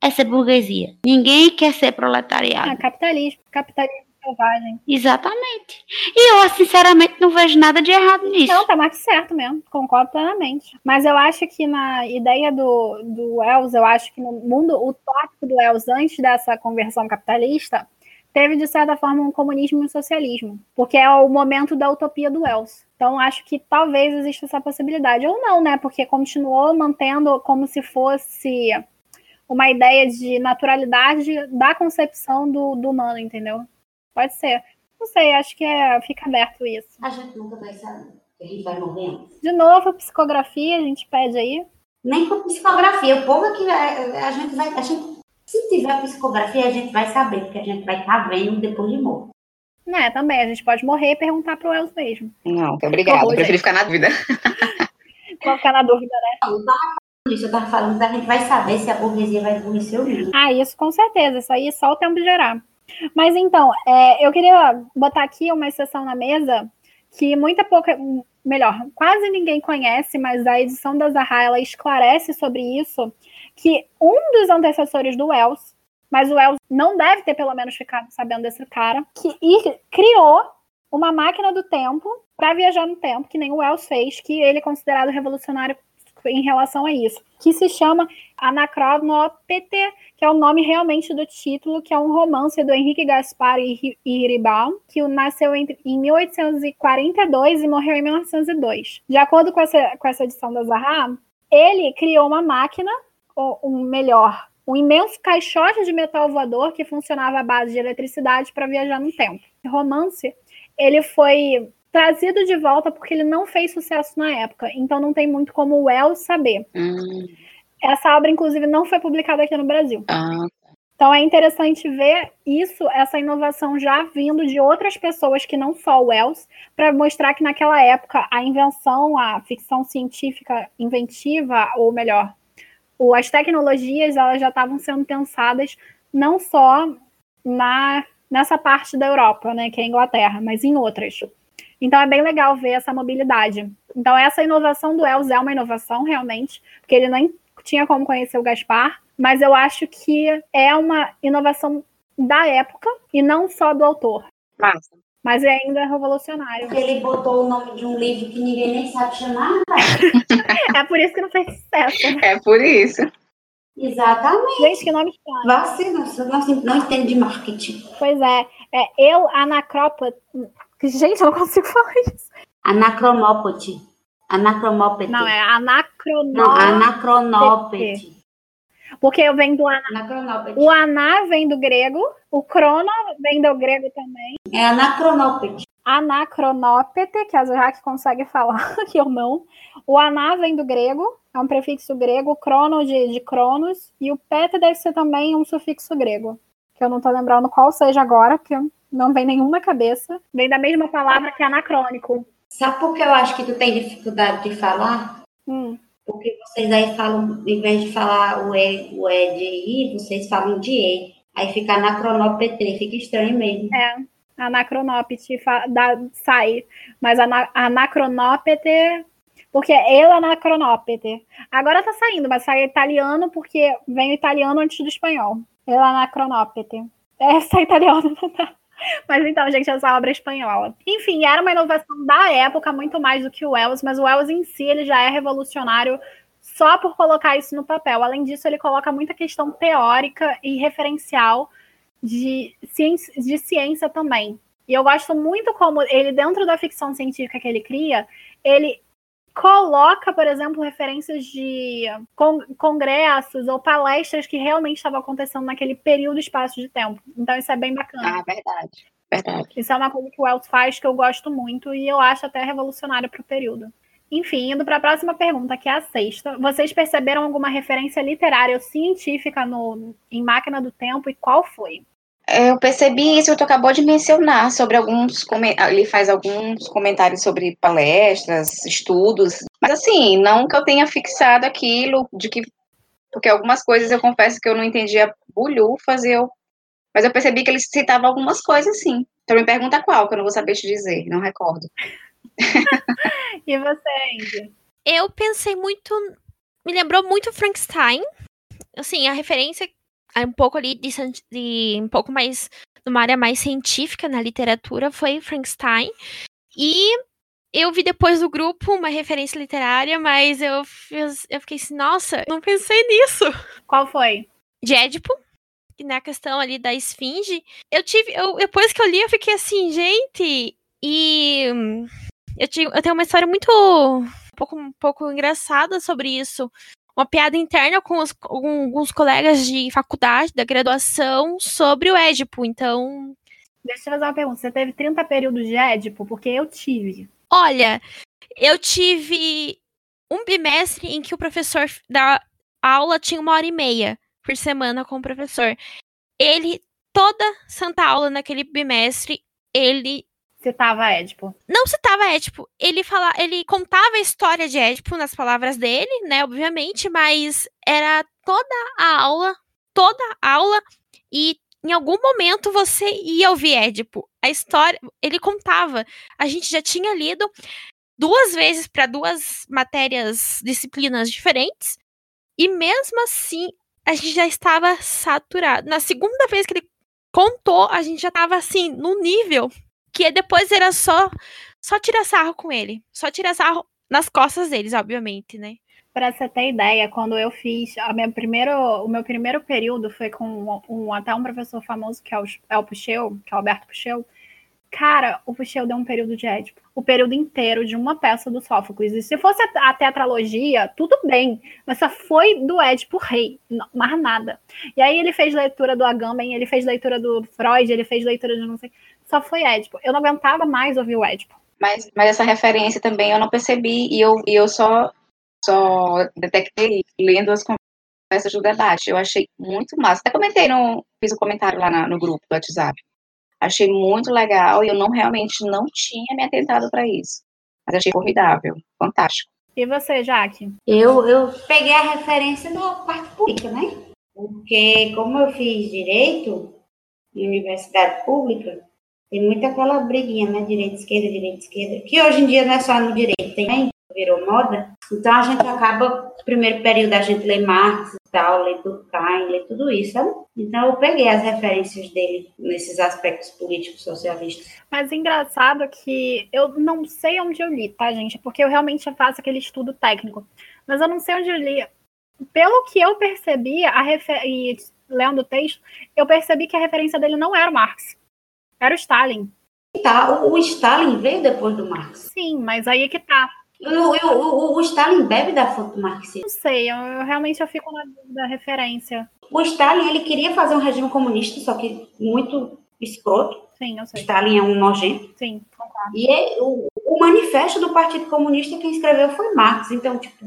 é ser burguesia. Ninguém quer ser proletariado. Ah, capitalismo. Capitalismo selvagem. Exatamente. E eu, sinceramente, não vejo nada de errado nisso. Não, tá mais que certo mesmo. Concordo plenamente. Mas eu acho que na ideia do, do Wells, eu acho que no mundo utópico do Wells, antes dessa conversão capitalista, teve, de certa forma, um comunismo e um socialismo. Porque é o momento da utopia do Wells. Então, acho que talvez exista essa possibilidade. Ou não, né? Porque continuou mantendo como se fosse uma ideia de naturalidade da concepção do, do humano, entendeu? Pode ser. Não sei, acho que é, fica aberto isso. A gente nunca vai saber. A gente vai morrer antes. De novo, psicografia, a gente pede aí. Nem com psicografia. O povo é que vai- a gente vai. A gente, se tiver psicografia, a gente vai saber, porque a gente vai estar vendo depois de morto. Né, também. A gente pode morrer e perguntar pro Wells mesmo. Não, obrigada. Horror, Prefiro gente. ficar na dúvida. Vou ficar na dúvida, né? Não, eu tava falando isso, eu tava falando que a gente vai saber se a burguesia vai emburrecer ou não. Ah, isso com certeza. Isso aí só o tempo gerar. Mas então, é, eu queria botar aqui uma exceção na mesa que muita pouca. Melhor, quase ninguém conhece, mas a edição da Zaha ela esclarece sobre isso. Que um dos antecessores do Wells, mas o Wells não deve ter pelo menos ficado sabendo desse cara, que criou uma máquina do tempo para viajar no tempo, que nem o Wells fez, que ele é considerado revolucionário em relação a isso, que se chama Anacronópete, que é o nome realmente do título, que é um romance do Henrique Gaspar e Iribaum, que nasceu em 1842 e morreu em 1902. De acordo com essa, com essa edição da Zaha, ele criou uma máquina, ou um melhor, um imenso caixote de metal voador que funcionava à base de eletricidade para viajar no tempo. Romance ele foi trazido de volta porque ele não fez sucesso na época, então não tem muito como o Wells saber. Hum. Essa obra, inclusive, não foi publicada aqui no Brasil. Ah, Então é interessante ver isso, essa inovação já vindo de outras pessoas que não só o Wells, para mostrar que naquela época a invenção, a ficção científica inventiva, ou melhor, as tecnologias elas já estavam sendo pensadas não só na nessa parte da Europa, né, que é a Inglaterra, mas em outras. Então é bem legal ver essa mobilidade. Então essa inovação do Wells é uma inovação realmente, porque ele nem tinha como conhecer o Gaspar, mas eu acho que é uma inovação da época e não só do autor, massa. mas é ainda revolucionário. Ele botou o nome de um livro que ninguém nem sabe chamar. É por isso que não fez sucesso. né? É por isso. Exatamente. Gente, que nome estranho. Você não, não, não entende de marketing. Pois é, é eu, Anacrópode. Gente, eu não consigo falar isso. Anacronópete. Anacronópete. Não, é Não, anacronópete. anacronópete. Porque eu venho do aná. Anacronópete. O aná vem do grego, o crono vem do grego também. É anacronópete. Anacronópete, que a Jaque consegue falar, que eu não. O aná vem do grego, é um prefixo grego, o crono de, de cronos, e o pete deve ser também um sufixo grego, que eu não tô lembrando qual seja agora, porque não vem nenhum na cabeça. Vem da mesma palavra que anacrônico. Sabe por que eu acho que tu tem dificuldade de falar? Hum, Porque vocês aí falam, em vez de falar o E, o e de I, vocês falam de E. Aí fica anacronópete, fica estranho mesmo. é, dá- sai, mas ana, anacronópete, porque é el anacronópete. Agora tá saindo, mas sai italiano porque vem o italiano antes do espanhol. El anacronópete. É, sai italiano, não dá. Mas então, gente, essa obra é espanhola. Enfim, era uma inovação da época, muito mais do que o Wells, mas o Wells em si ele já é revolucionário só por colocar isso no papel. Além disso, ele coloca muita questão teórica e referencial de ciência, de ciência também. E eu gosto muito como ele, dentro da ficção científica que ele cria, ele coloca, por exemplo, referências de con- congressos ou palestras que realmente estavam acontecendo naquele período e espaço de tempo. Então isso é bem bacana. Ah, verdade. Verdade. Isso é uma coisa que o Wells faz que eu gosto muito e eu acho até revolucionário para o período. Enfim, indo para a próxima pergunta, que é a sexta. Vocês perceberam alguma referência literária ou científica no, em Máquina do Tempo e qual foi? Eu percebi isso que tu acabou de mencionar sobre alguns ele faz alguns comentários sobre palestras, estudos, mas assim, não que eu tenha fixado aquilo de que porque algumas coisas eu confesso que eu não entendia bulhufas e eu mas eu percebi que ele citava algumas coisas sim. Então me pergunta qual, que eu não vou saber te dizer, não recordo. E você, Andy? Eu pensei muito. Me lembrou muito Frankenstein. Assim, a referência é um pouco ali de, de um pouco mais. numa área mais científica na literatura foi Frankenstein. E eu vi depois do grupo uma referência literária, mas eu, fiz, eu fiquei assim, nossa, não pensei nisso. Qual foi? De Édipo, que na questão ali da esfinge, eu tive. Eu, depois que eu li, eu fiquei assim, gente. E eu, tive, eu tenho uma história muito. Um pouco, um pouco engraçada sobre isso. Uma piada interna com, os, com alguns colegas de faculdade, da graduação, sobre o Édipo. Então, Deixa eu fazer uma pergunta. Você teve 30 períodos de Édipo? Porque eu tive. olha, eu tive um bimestre em que o professor da aula tinha uma hora e meia por semana com o professor. Ele, toda santa aula naquele bimestre, ele Citava Édipo. não citava Édipo. Ele fala, ele contava a história de Édipo nas palavras dele, né, obviamente, mas era toda a aula, toda a aula e em algum momento você ia ouvir Édipo. A história, ele contava. A gente já tinha lido duas vezes para duas matérias, disciplinas diferentes, e mesmo assim a gente já estava saturado. Na segunda vez que ele contou, a gente já estava assim no nível que depois era só só tira sarro com ele. Só tira sarro nas costas deles, obviamente, né? Pra você ter ideia, quando eu fiz a minha primeiro, o meu primeiro período foi com um, um- até um professor famoso que é o, é o Puxeu, que é o Alberto Puxeu. Cara, o Puxeu deu um período de Édipo. O período inteiro de uma peça do Sófocles. E se fosse a tetralogia, tudo bem. Mas só foi do Édipo rei. não- mais nada. E aí ele fez leitura do Agamben, ele fez leitura do Freud, ele fez leitura de não sei. Só foi Édipo. Eu não aguentava mais ouvir o Édipo. Mas, mas essa referência também eu não percebi e eu, e eu só, só detectei lendo as conversas do debate. Eu achei muito massa. Até comentei, no, fiz um comentário lá na- no grupo do WhatsApp. Achei muito legal e eu não realmente não tinha me atentado para isso. Mas achei formidável, fantástico. E você, Jaque? Eu, eu peguei a referência da parte pública, né? Porque como eu fiz direito em universidade pública, tem muito aquela briguinha, né? Direita, esquerda, direita, esquerda. Que hoje em dia não é só no direito, tem né? virou moda. Então a gente acaba, primeiro período a gente lê Marx e tal, lê Durkheim, lê tudo isso, sabe? Então eu peguei as referências dele nesses aspectos políticos socialistas. Mas engraçado que eu não sei onde eu li, tá, gente? Porque eu realmente faço aquele estudo técnico. Mas eu não sei onde eu li. Pelo que eu percebi, a refer... e lendo o texto, eu percebi que a referência dele não era Marx. Era o Stalin. Tá, o, o Stalin veio depois do Marx. Sim, mas aí que tá. O, Stalin bebe da fonte marxista. Não sei, eu, eu realmente eu fico na da referência. O Stalin, ele queria fazer um regime comunista, só que muito escroto. Sim, eu sei. Stalin é um nojento. Sim, concordo. E é- o, o manifesto do Partido Comunista, quem escreveu foi Marx. Então, tipo,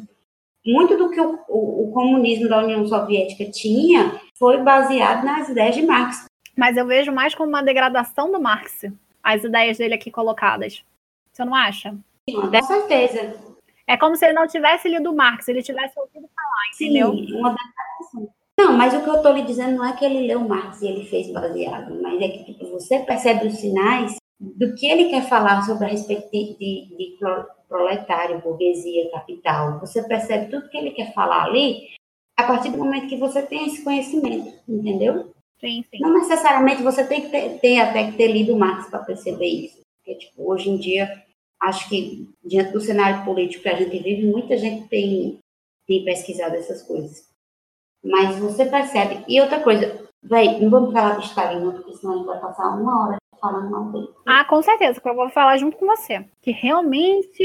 muito do que o, o, o comunismo da União Soviética tinha foi baseado nas ideias de Marx. Mas eu vejo mais como uma degradação do Marx, as ideias dele aqui colocadas. Você não acha? Com certeza. É como se ele não tivesse lido Marx, ele tivesse ouvido falar, entendeu? Sim, uma declaração. Não, mas o que eu estou lhe dizendo não é que ele leu Marx e ele fez baseado, mas é que tipo, você percebe os sinais do que ele quer falar sobre a respeito de, de, de pro- proletário, burguesia, capital. Você percebe tudo que ele quer falar ali a partir do momento que você tem esse conhecimento, entendeu? Sim, sim. Não necessariamente você tem que ter, até que ter lido Marx para perceber isso. Porque, tipo, hoje em dia, acho que, diante do cenário político que a gente vive, muita gente tem, tem pesquisado essas coisas. Mas você percebe. E outra coisa, véi, não vamos falar do Stalin, não, porque senão a gente vai passar uma hora falando mal dele. Ah, com certeza, que eu vou falar junto com você. Que realmente.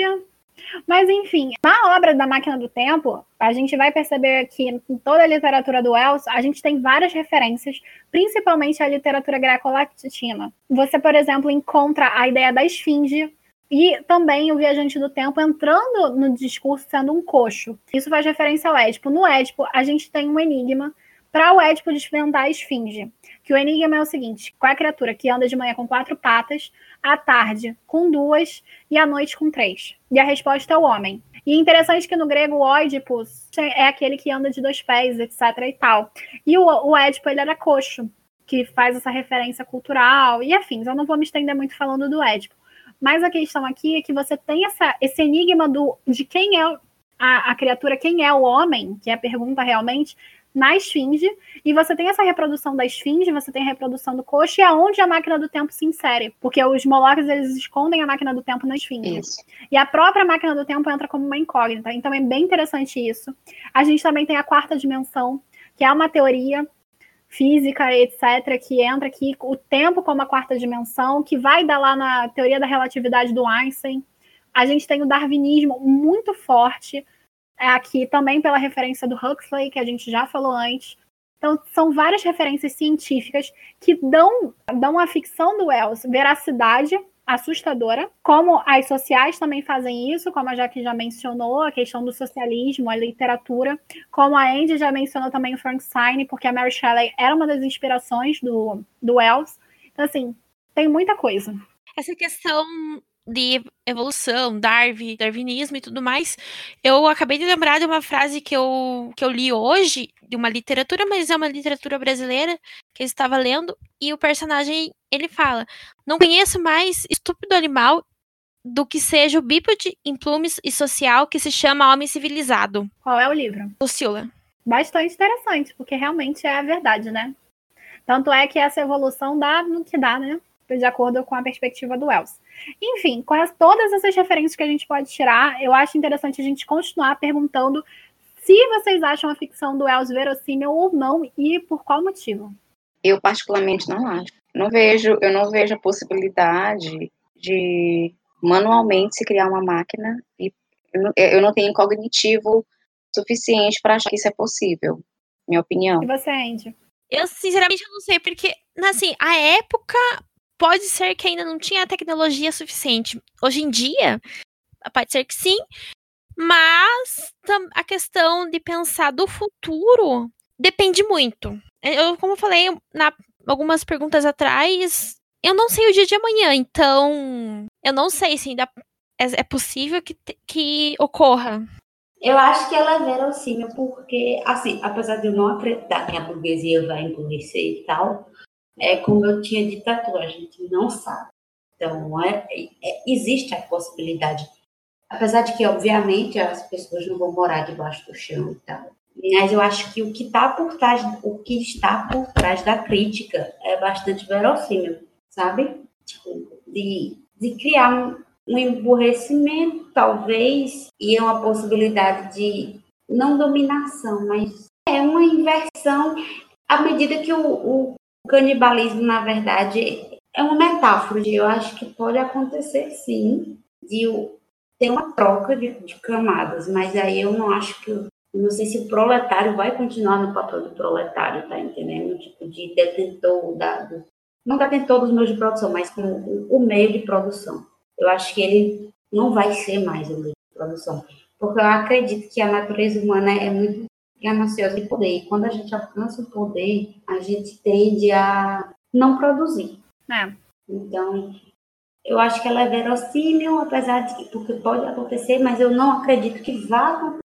Mas, enfim, na obra da Máquina do Tempo, a gente vai perceber que em toda a literatura do Wells, a gente tem várias referências, principalmente a literatura greco-latina. Você, por exemplo, encontra a ideia da esfinge e também o viajante do tempo entrando no discurso sendo um coxo. Isso faz referência ao Édipo. No Édipo, a gente tem um enigma para o Édipo desvendar a esfinge. Que o enigma é o seguinte: qual é a criatura que anda de manhã com quatro patas, à tarde com duas e à noite com três? E a resposta é o homem. E é interessante que no grego o Oidipus é aquele que anda de dois pés, etc e tal. E o, o Édipo, ele era coxo, que faz essa referência cultural e afins. Eu não vou me estender muito falando do Édipo. Mas a questão aqui é que você tem essa, esse enigma do, de quem é a, a criatura, quem é o homem, que é a pergunta realmente, na esfinge, e você tem essa reprodução da esfinge, você tem a reprodução do coxo, e aonde a máquina do tempo se insere. Porque os Molochs, eles escondem a máquina do tempo na esfinge. Isso. E a própria máquina do tempo entra como uma incógnita. Então é bem interessante isso. A gente também tem a quarta dimensão, que é uma teoria física, etc., que entra aqui, o tempo como a quarta dimensão, que vai dar lá na teoria da relatividade do Einstein. A gente tem o darwinismo muito forte, é aqui também pela referência do Huxley, que a gente já falou antes. Então, são várias referências científicas que dão, dão à ficção do Wells veracidade assustadora, como as sociais também fazem isso, como a Jaque já mencionou, a questão do socialismo, a literatura, como a Andy já mencionou também o Frankenstein, porque a Mary Shelley era uma das inspirações do, do Wells. Então, assim, tem muita coisa. Essa questão de evolução, Darwin, darwinismo e tudo mais, eu acabei de lembrar de uma frase que eu, que eu li hoje, de uma literatura, mas é uma literatura brasileira, que eu estava lendo, e o personagem, ele fala, não conheço mais estúpido animal do que seja o bípede em plumes e social que se chama homem civilizado. Qual é o livro? Lucila. Bastante interessante, porque realmente é a verdade, né? Tanto é que essa evolução dá no que dá, né? de acordo com a perspectiva do Wells. Enfim, com as, todas essas referências que a gente pode tirar, eu acho interessante a gente continuar perguntando se vocês acham a ficção do Wells verossímil ou não e por qual motivo. Eu particularmente não acho. Não vejo, eu não vejo a possibilidade de manualmente se criar uma máquina e eu não, eu não tenho cognitivo suficiente para achar que isso é possível. Minha opinião. E você, Andy? Eu, sinceramente, não sei, porque, assim, a época pode ser que ainda não tinha tecnologia suficiente. Hoje em dia, pode ser que sim, mas a questão de pensar do futuro depende muito. Eu, como eu falei na algumas perguntas atrás, eu não sei o dia de amanhã, então eu não sei se ainda é, é possível que, que ocorra. Eu acho que ela é verossímil porque, assim, apesar de eu não acreditar que a burguesia vai empobrecer e tal, é como eu tinha dito a gente não sabe. Então, é, é, existe a possibilidade. Apesar de que, obviamente, as pessoas não vão morar debaixo do chão e tal. Mas eu acho que o que, tá por trás, o que está por trás da crítica é bastante verossímil, sabe? Tipo, de, de criar um, um emburrecimento, talvez, e é uma possibilidade de não dominação, mas é uma inversão à medida que o, o canibalismo, na verdade, é uma metáfora. Eu acho que pode acontecer, sim, de ter uma troca de, de camadas, mas aí eu não acho que não sei se o proletário vai continuar no papel do proletário, tá entendendo? Tipo, de detentor, da, do, não detentor dos meios de produção, mas como o, o, meio de produção. Eu acho que ele não vai ser mais o meio de produção, porque eu acredito que a natureza humana é muito gananciosa de poder, e quando a gente alcança o poder, a gente tende a não produzir. É. Então, eu acho que ela é verossímil, apesar de que, porque pode acontecer, mas eu não acredito que vá acontecer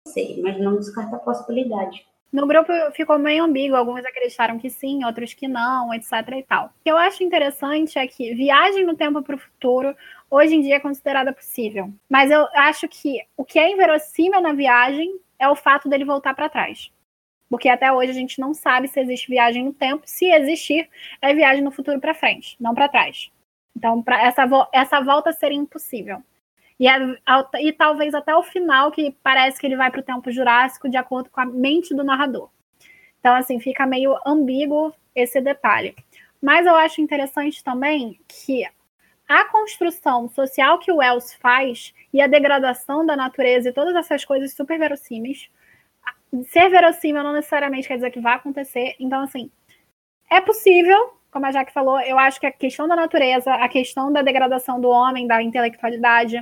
mas não descarta a possibilidade. No grupo ficou meio ambíguo, alguns acreditaram que sim, outros que não, etc e tal. O que eu acho interessante é que viagem no tempo para o futuro hoje em dia é considerada possível. Mas eu acho que o que é inverossímil na viagem é o fato dele voltar para trás. Porque até hoje a gente não sabe se existe viagem no tempo. Se existir, é viagem no futuro para frente, não para trás. Então, pra essa, vo essa volta seria impossível. E, a, e talvez até o final, que parece que ele vai para o tempo jurássico de acordo com a mente do narrador. Então, assim, fica meio ambíguo esse detalhe. Mas eu acho interessante também que a construção social que o Wells faz e a degradação da natureza e todas essas coisas super verossímeis. Ser verossímil não necessariamente quer dizer que vai acontecer. Então, assim, é possível, como a Jaque falou, eu acho que a questão da natureza, a questão da degradação do homem, da intelectualidade,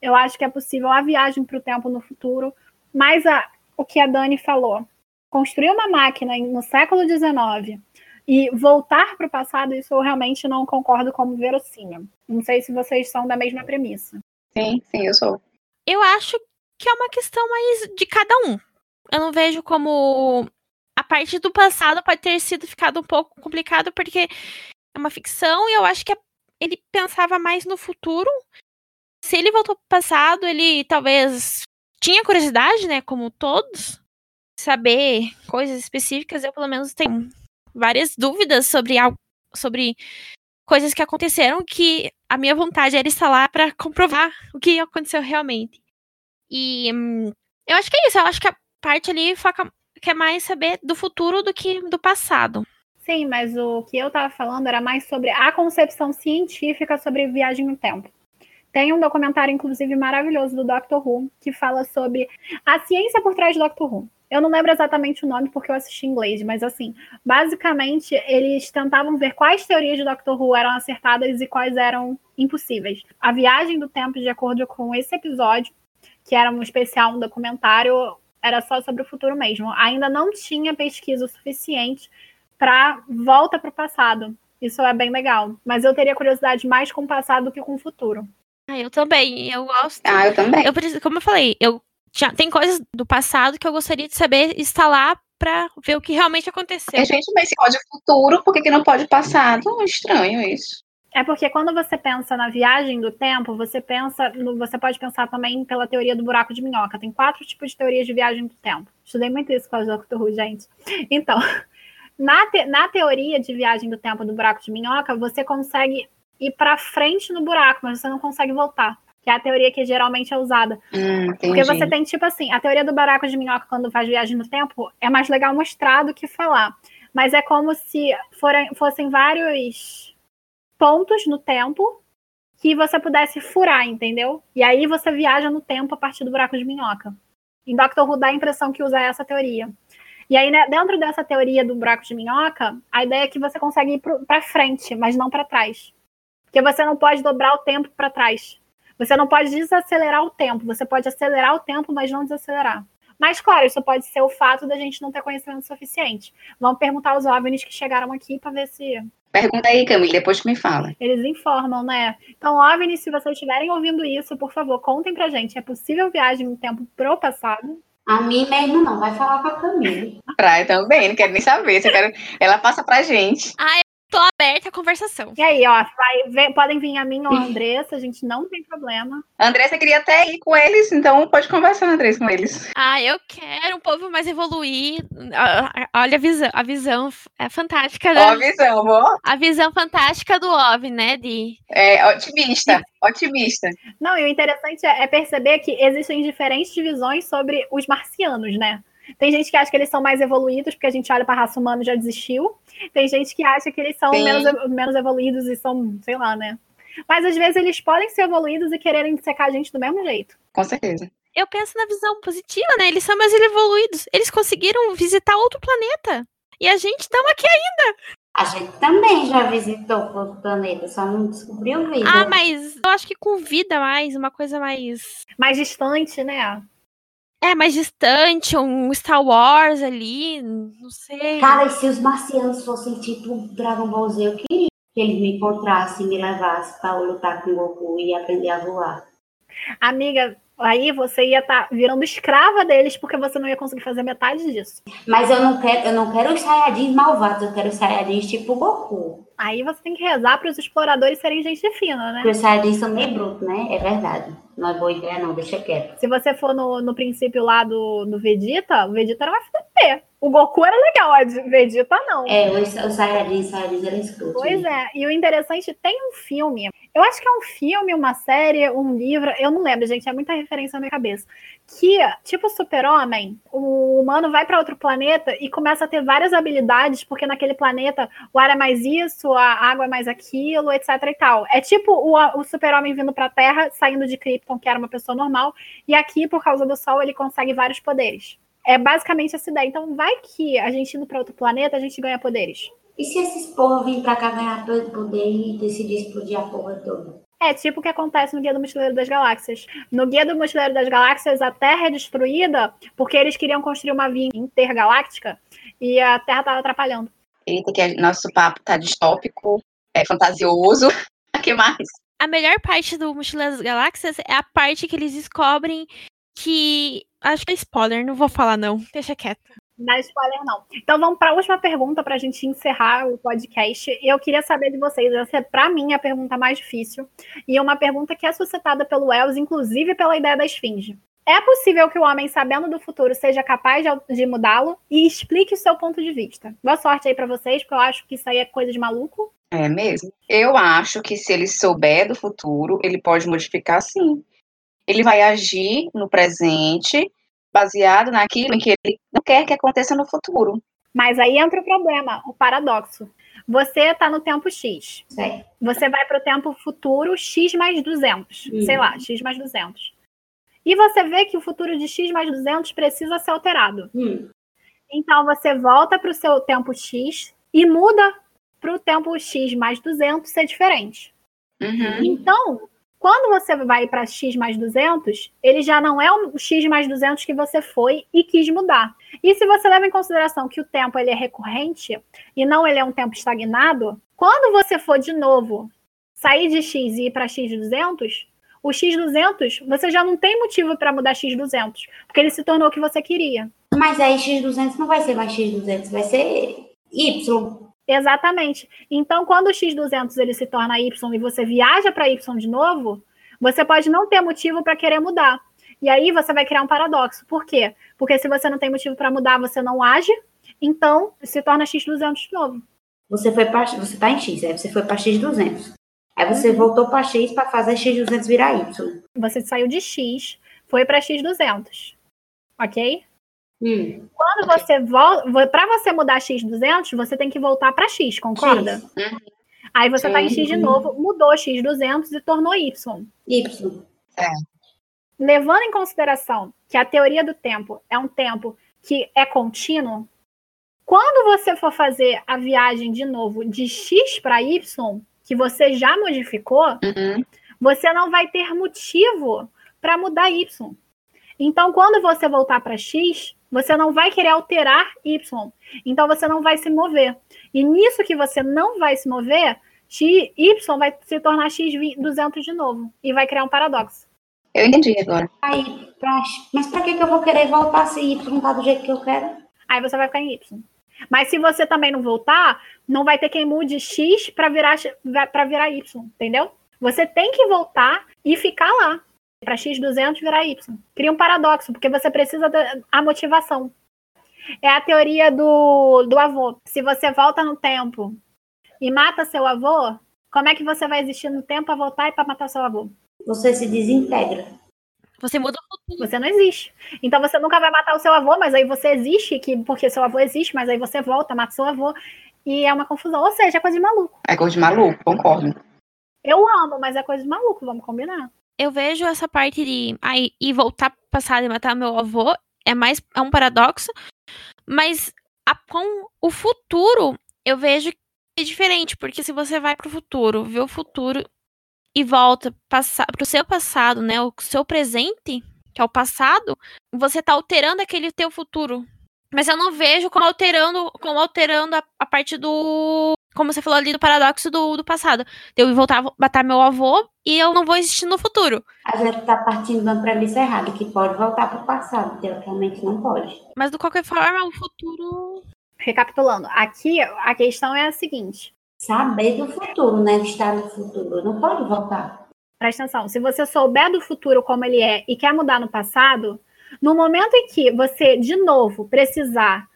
eu acho que é possível a viagem para o tempo no futuro, mas a, o que a Dani falou, construir uma máquina no século XIX e voltar para o passado, isso eu realmente não concordo como verossímil. Não sei se vocês são da mesma premissa. Sim, sim, eu sou. Eu acho que é uma questão mais de cada um. Eu não vejo como a parte do passado pode ter sido ficado um pouco complicado porque é uma ficção e eu acho que ele pensava mais no futuro se ele voltou pro passado, ele talvez tinha curiosidade, né, como todos, saber coisas específicas. Eu, pelo menos, tenho várias dúvidas sobre algo, sobre coisas que aconteceram que a minha vontade era estar lá para comprovar o que aconteceu realmente. E hum, eu acho que é isso. Eu acho que a parte ali foca, quer mais saber do futuro do que do passado. Sim, mas o que eu estava falando era mais sobre a concepção científica sobre viagem no tempo. Tem um documentário, inclusive, maravilhoso do Doctor Who, que fala sobre a ciência por trás do Doctor Who. Eu não lembro exatamente o nome porque eu assisti em inglês, mas assim, basicamente eles tentavam ver quais teorias de Doctor Who eram acertadas e quais eram impossíveis. A viagem do tempo, de acordo com esse episódio, que era um especial, um documentário, era só sobre o futuro mesmo. Ainda não tinha pesquisa o suficiente para volta para o passado. Isso é bem legal. Mas eu teria curiosidade mais com o passado do que com o futuro. Ah, eu também. Eu gosto. Ah, eu também. Eu, como eu falei, eu já tem coisas do passado que eu gostaria de saber lá para ver o que realmente aconteceu. A gente, mas se pode futuro, por que, que não pode passado? É estranho isso. É porque quando você pensa na viagem do tempo, você pensa, você pode pensar também pela teoria do buraco de minhoca. Tem quatro tipos de teorias de viagem do tempo. Estudei muito isso com a Dr. Who, gente. Então, na, te, na teoria de viagem do tempo do buraco de minhoca, você consegue ir para frente no buraco, mas você não consegue voltar. Que é a teoria que geralmente é usada. Hum, Porque você tem, tipo assim, a teoria do buraco de minhoca quando faz viagem no tempo é mais legal mostrar do que falar. Mas é como se forem, fossem vários pontos no tempo que você pudesse furar, entendeu? E aí você viaja no tempo a partir do buraco de minhoca. Em Doctor Who dá a impressão que usa essa teoria. E aí, né, dentro dessa teoria do buraco de minhoca, a ideia é que você consegue ir para frente, mas não para trás. Porque você não pode dobrar o tempo para trás. Você não pode desacelerar o tempo. Você pode acelerar o tempo, mas não desacelerar. Mas, claro, isso pode ser o fato da gente não ter conhecimento suficiente. Vamos perguntar aos OVNIs que chegaram aqui para ver se. Pergunta aí, Camille, depois que me fala. Eles informam, né? Então, OVNIs, se vocês estiverem ouvindo isso, por favor, contem pra gente. É possível viagem no tempo pro passado? A mim mesmo não, vai falar com a Camille. Praia também, não quero nem saber. Eu quero... Ela passa pra gente. Ah, tô aberta à conversação. E aí, ó, vai ver- podem vir a mim ou a Andressa, a gente não tem problema. A Andressa queria até ir com eles, então pode conversar, Andressa, com eles. Ah, eu quero um povo mais evoluído. Ah, ah, Olha a visão, a visão é fantástica, né? Ó, a visão, ó. A visão fantástica do OVNI, né? De É, otimista, otimista. Não, e o interessante é é perceber que existem diferentes visões sobre os marcianos, né? Tem gente que acha que eles são mais evoluídos, porque a gente olha para a raça humana e já desistiu. Tem gente que acha que eles são Sim. menos, menos evoluídos e são, sei lá, né? Mas às vezes eles podem ser evoluídos e quererem secar a gente do mesmo jeito. Com certeza. eu penso na visão positiva, né? Eles são mais evoluídos. Eles conseguiram visitar outro planeta. E a gente estamos aqui ainda. A gente também já visitou outro planeta, só não descobriu vida. Ah, mas eu acho que com vida mais, uma coisa mais. Mais distante, né? É, mais distante, um Star Wars ali, não sei. Cara, e se os marcianos fossem tipo Dragon Ball Z, eu queria que eles me encontrassem e me levassem pra eu lutar com o Goku e aprender a voar. Amiga, aí você ia estar virando escrava deles porque você não ia conseguir fazer metade disso. Mas eu não quero, eu não quero os Saiyajins malvados, eu quero os Saiyajins tipo Goku. Aí você tem que rezar para os exploradores serem gente fina, né? Porque os Saiyajins são meio brutos, né? É verdade. Não é boa ideia, não, deixa quieto. Se você for no, no princípio lá do, do Vegeta, o Vegeta era um FDP. O Goku era legal, a Vegeta não. É, os Saiyajins, os Saiyajins eram escrotos. Pois né? é, e o interessante, tem um filme, eu acho que é um filme, uma série, um livro, eu não lembro, gente, é muita referência na minha cabeça, que, tipo super-homem, o humano vai para outro planeta e começa a ter várias habilidades, porque naquele planeta o ar é mais isso, a água é mais aquilo, etc e tal. É tipo o, o super-homem vindo pra Terra, saindo de Krypton, que era uma pessoa normal, e aqui, por causa do Sol, ele consegue vários poderes. É basicamente essa ideia. Então, vai que a gente indo para outro planeta, a gente ganha poderes. E se esses porra virem pra cá ganhar todo poder e decidir explodir a porra toda? É tipo o que acontece no Guia do Mochileiro das Galáxias. No Guia do Mochileiro das Galáxias, a Terra é destruída porque eles queriam construir uma via intergaláctica e a Terra estava atrapalhando. Eita, que nosso papo tá distópico, é fantasioso. O que mais? A melhor parte do Mochileiro das Galáxias é a parte que eles descobrem que. Acho que é spoiler, não vou falar não. Deixa quieto. Não dá spoiler, não. Então vamos para a última pergunta para a gente encerrar o podcast. Eu queria saber de vocês, essa é para mim a pergunta mais difícil e é uma pergunta que é suscitada pelo Wells, inclusive pela ideia da esfinge. É possível que o homem, sabendo do futuro, seja capaz de, de mudá-lo e explique o seu ponto de vista. Boa sorte aí para vocês, porque eu acho que isso aí é coisa de maluco. É mesmo? Eu acho que se ele souber do futuro, ele pode modificar sim. Ele vai agir no presente, baseado naquilo em que ele não quer que aconteça no futuro. Mas aí entra o problema, o paradoxo. Você está no tempo X. Certo. Você vai para o tempo futuro X mais 200. Hum. Sei lá, X mais 200. E você vê que o futuro de X mais 200 precisa ser alterado. Hum. Então você volta para o seu tempo X e muda para o tempo X mais 200 ser diferente. Uhum. Então, quando você vai para X mais 200, ele já não é o X mais 200 que você foi e quis mudar. E se você leva em consideração que o tempo ele é recorrente e não ele é um tempo estagnado, quando você for de novo sair de X e ir para X200, o X200 você já não tem motivo para mudar X200, porque ele se tornou o que você queria. Mas aí X200 não vai ser mais X200, vai ser Y. Exatamente. Então, quando o X200 ele se torna Y e você viaja para Y de novo, você pode não ter motivo para querer mudar. E aí você vai criar um paradoxo. Por quê? Porque se você não tem motivo para mudar, você não age, então se torna X200 de novo. Você foi pra, você tá em X, aí você foi pra X200. Aí você voltou para X para fazer X200 virar Y. Você saiu de X, foi para X200. Ok? Hum. Quando Ok. você volta, para você mudar X200, você tem que voltar para X, concorda? X. Aí você tá em X de Sim. novo, mudou X200 e tornou Y. Y. Levando em consideração que a teoria do tempo é um tempo que é contínuo, quando você for fazer a viagem de novo de X para Y, que você já modificou, Uhum. você não vai ter motivo para mudar Y. Então, quando você voltar para X, você não vai querer alterar Y. Então, você não vai se mover. E nisso que você não vai se mover, X, Y vai se tornar X200 de novo. E vai criar um paradoxo. Eu entendi agora. Aí, pra... mas para que, que eu vou querer voltar se Y tá do jeito que eu quero? Aí você vai ficar em Y. Mas se você também não voltar, não vai ter quem mude X para virar, pra virar Y, entendeu? Você tem que voltar e ficar lá. Para X200 virar Y. Cria um paradoxo, porque você precisa da a motivação. É a teoria do, do avô. Se você volta no tempo e mata seu avô, como é que você vai existir no tempo para voltar e para matar seu avô? Você se desintegra. Você muda o futuro. Você não existe. Então você nunca vai matar o seu avô, mas aí você existe, que, porque seu avô existe, mas aí você volta, mata seu avô. E é uma confusão. Ou seja, é coisa de maluco. É coisa de maluco, concordo. Eu amo, mas é coisa de maluco, vamos combinar. Eu vejo essa parte de ai, ir voltar passado e matar meu avô é mais é um paradoxo, mas a- com o futuro eu vejo que é diferente, porque se você vai pro futuro, vê o futuro e volta passa, pro seu passado, né, o seu presente, que é o passado, você tá alterando aquele teu futuro. Mas eu não vejo como alterando, como alterando a, a parte do como você falou ali do paradoxo do, do passado. Eu voltar a matar meu avô e eu não vou existir no futuro. A gente tá partindo de uma premissa errada, que pode voltar para o passado. Teoricamente não pode. Mas de qualquer forma, o futuro. Recapitulando, aqui a questão é a seguinte: Saber do futuro, né? Estar no futuro. Não pode voltar. presta atenção, se você souber do futuro como ele é e quer mudar no passado, no momento em que você, de novo, precisar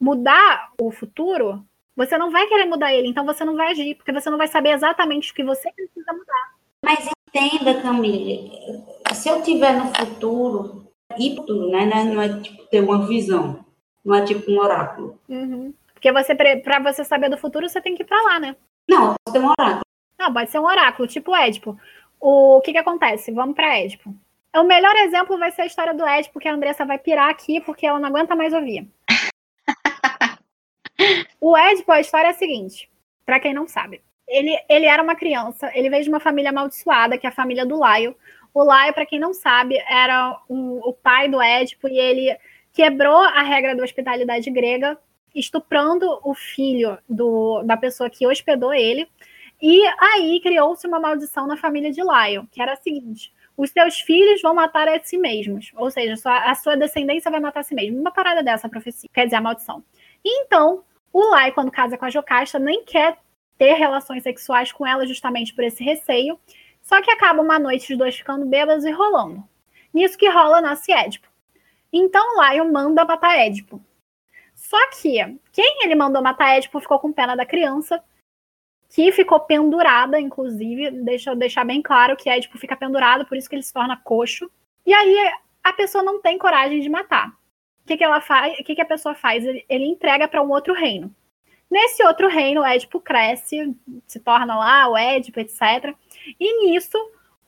mudar o futuro, você não vai querer mudar ele, então você não vai agir, porque você não vai saber exatamente o que você precisa mudar. Mas entenda, Camille, se eu tiver no futuro, e futuro, né? né, Não é tipo ter uma visão. Não é tipo um oráculo. Uhum. Porque você, para você saber do futuro, você tem que ir pra lá, né? Não, pode ter um oráculo. Não, pode ser um oráculo, tipo Édipo. O que que acontece? Vamos pra Édipo. O melhor exemplo vai ser a história do Édipo, que a Andressa vai pirar aqui, porque ela não aguenta mais ouvir. O Édipo, a história é a seguinte, pra quem não sabe. Ele, ele era uma criança, ele veio de uma família amaldiçoada, que é a família do Laio. O Laio, pra quem não sabe, era um- o pai do Édipo, e ele quebrou a regra da hospitalidade grega, estuprando o filho do, da pessoa que hospedou ele. E aí criou-se uma maldição na família de Laio, que era a seguinte: os seus filhos vão matar a si mesmos, ou seja, a sua descendência vai matar a si mesmo. Uma parada dessa, profecia, quer dizer, a maldição. Então, o Laio, quando casa com a Jocasta, nem quer ter relações sexuais com ela justamente por esse receio, só que acaba uma noite os dois ficando bêbados e rolando. Nisso que rola, nasce Édipo. Então, Laio manda matar Édipo. Só que quem ele mandou matar Édipo ficou com pena da criança, que ficou pendurada, inclusive. Deixa eu deixar bem claro que Édipo fica pendurado, por isso que ele se torna coxo. E aí a pessoa não tem coragem de matar. O que, que ela faz? O que, que a pessoa faz? Ele, ele entrega para um outro reino. Nesse outro reino, o Édipo cresce, se torna lá o Édipo, etc. E nisso,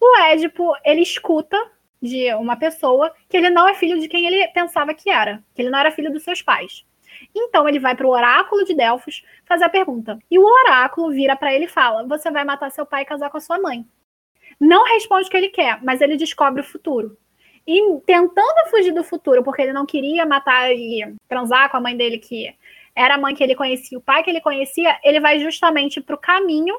o Édipo ele escuta de uma pessoa que ele não é filho de quem ele pensava que era, que ele não era filho dos seus pais. Então ele vai para o oráculo de Delfos fazer a pergunta. E o oráculo vira para ele e fala: Você vai matar seu pai e casar com a sua mãe. Não responde o que ele quer, mas ele descobre o futuro. E tentando fugir do futuro, porque ele não queria matar e transar com a mãe dele, que era a mãe que ele conhecia, o pai que ele conhecia, ele vai justamente para o caminho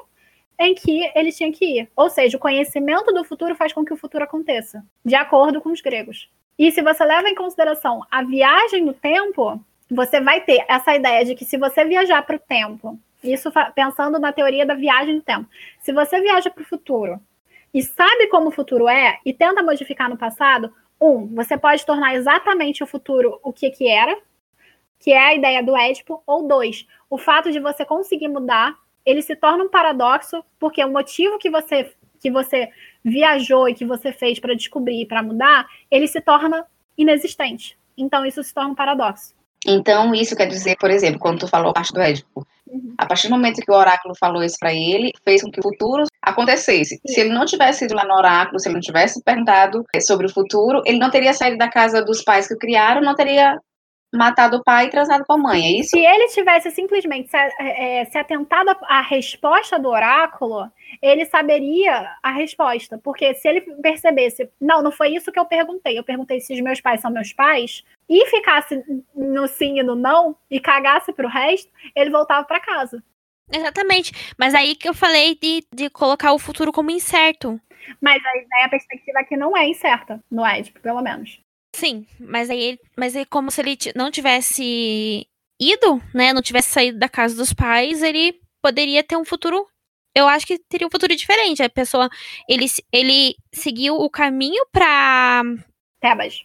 em que ele tinha que ir. Ou seja, o conhecimento do futuro faz com que o futuro aconteça, de acordo com os gregos. E se você leva em consideração a viagem no tempo, você vai ter essa ideia de que se você viajar para o tempo, isso pensando na teoria da viagem no tempo, se você viaja para o futuro e sabe como o futuro é e tenta modificar no passado, um, você pode tornar exatamente o futuro o que que era, que é a ideia do Édipo, ou dois, o fato de você conseguir mudar ele se torna um paradoxo, porque o motivo que você que você viajou e que você fez para descobrir e para mudar, ele se torna inexistente. Então isso se torna um paradoxo. Então, isso quer dizer, por exemplo, quando tu falou a parte do Édipo, Uhum. a partir do momento que o oráculo falou isso para ele, fez com que o futuro acontecesse. Se ele não tivesse ido lá no oráculo, se ele não tivesse perguntado eh, sobre o futuro, ele não teria saído da casa dos pais que o criaram, não teria matado o pai e transado com a mãe, é isso? Se ele tivesse simplesmente se, é, se atentado à resposta do oráculo, ele saberia a resposta. Porque se ele percebesse, não, não foi isso que eu perguntei, eu perguntei se os meus pais são meus pais, e ficasse no sim e no não, e cagasse pro resto, ele voltava para casa. Exatamente. Mas aí que eu falei de, de colocar o futuro como incerto. Mas aí né, a perspectiva aqui não é incerta, no Édipo, pelo menos. Sim, mas aí, ele- mas aí como se ele não tivesse ido, né, não tivesse saído da casa dos pais, ele poderia ter um futuro, eu acho que teria um futuro diferente. A pessoa, ele, ele seguiu o caminho pra... Tebas.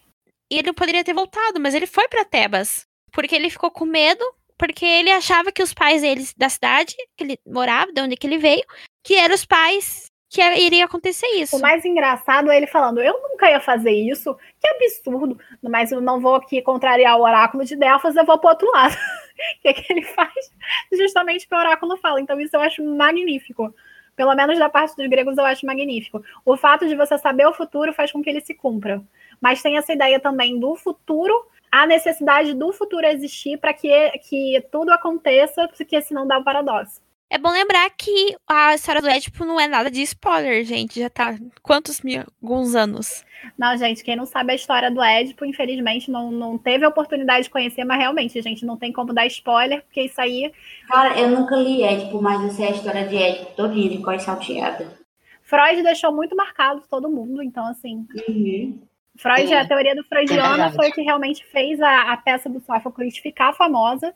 E ele poderia ter voltado, mas ele foi pra Tebas. Porque ele ficou com medo, porque ele achava que os pais dele, da cidade que ele morava, de onde que ele veio, que eram os pais que iria acontecer isso. O mais engraçado é ele falando, eu nunca ia fazer isso, que absurdo, mas eu não vou aqui contrariar o oráculo de Delfos, eu vou pro outro lado. O que, que ele faz? Justamente que o oráculo fala. Então isso eu acho magnífico. Pelo menos da parte dos gregos eu acho magnífico. O fato de você saber o futuro faz com que ele se cumpra. Mas tem essa ideia também do futuro, a necessidade do futuro existir para que, que tudo aconteça, porque senão dá o paradoxo. É bom lembrar que a história do Édipo não é nada de spoiler, gente. Já tá quantos mil, alguns anos. Não, gente, quem não sabe a história do Édipo, infelizmente, não, não teve a oportunidade de conhecer, mas realmente, gente, não tem como dar spoiler, porque isso aí. Cara, eu nunca li Édipo, mas eu sei a história de Édipo todinha, de cor salteada. Freud deixou muito marcado todo mundo, então, assim. Uhum. Freud, É, a teoria do freudiana verdade. foi o que realmente fez a, a peça do Sófocles ficar famosa,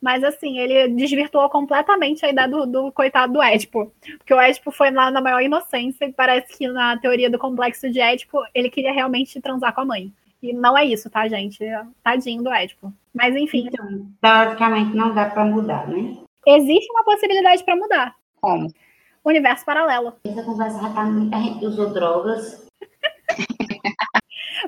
mas, assim, ele desvirtuou completamente a ideia do, do coitado do Édipo. Porque o Édipo foi lá na maior inocência e parece que na teoria do complexo de Édipo, ele queria realmente transar com a mãe. E não é isso, tá, gente? Tadinho do Édipo. Mas, enfim, Então, teoricamente não dá pra mudar, né? existe uma possibilidade para mudar. Como? Universo paralelo. Essa conversa já tá muita gente usou drogas.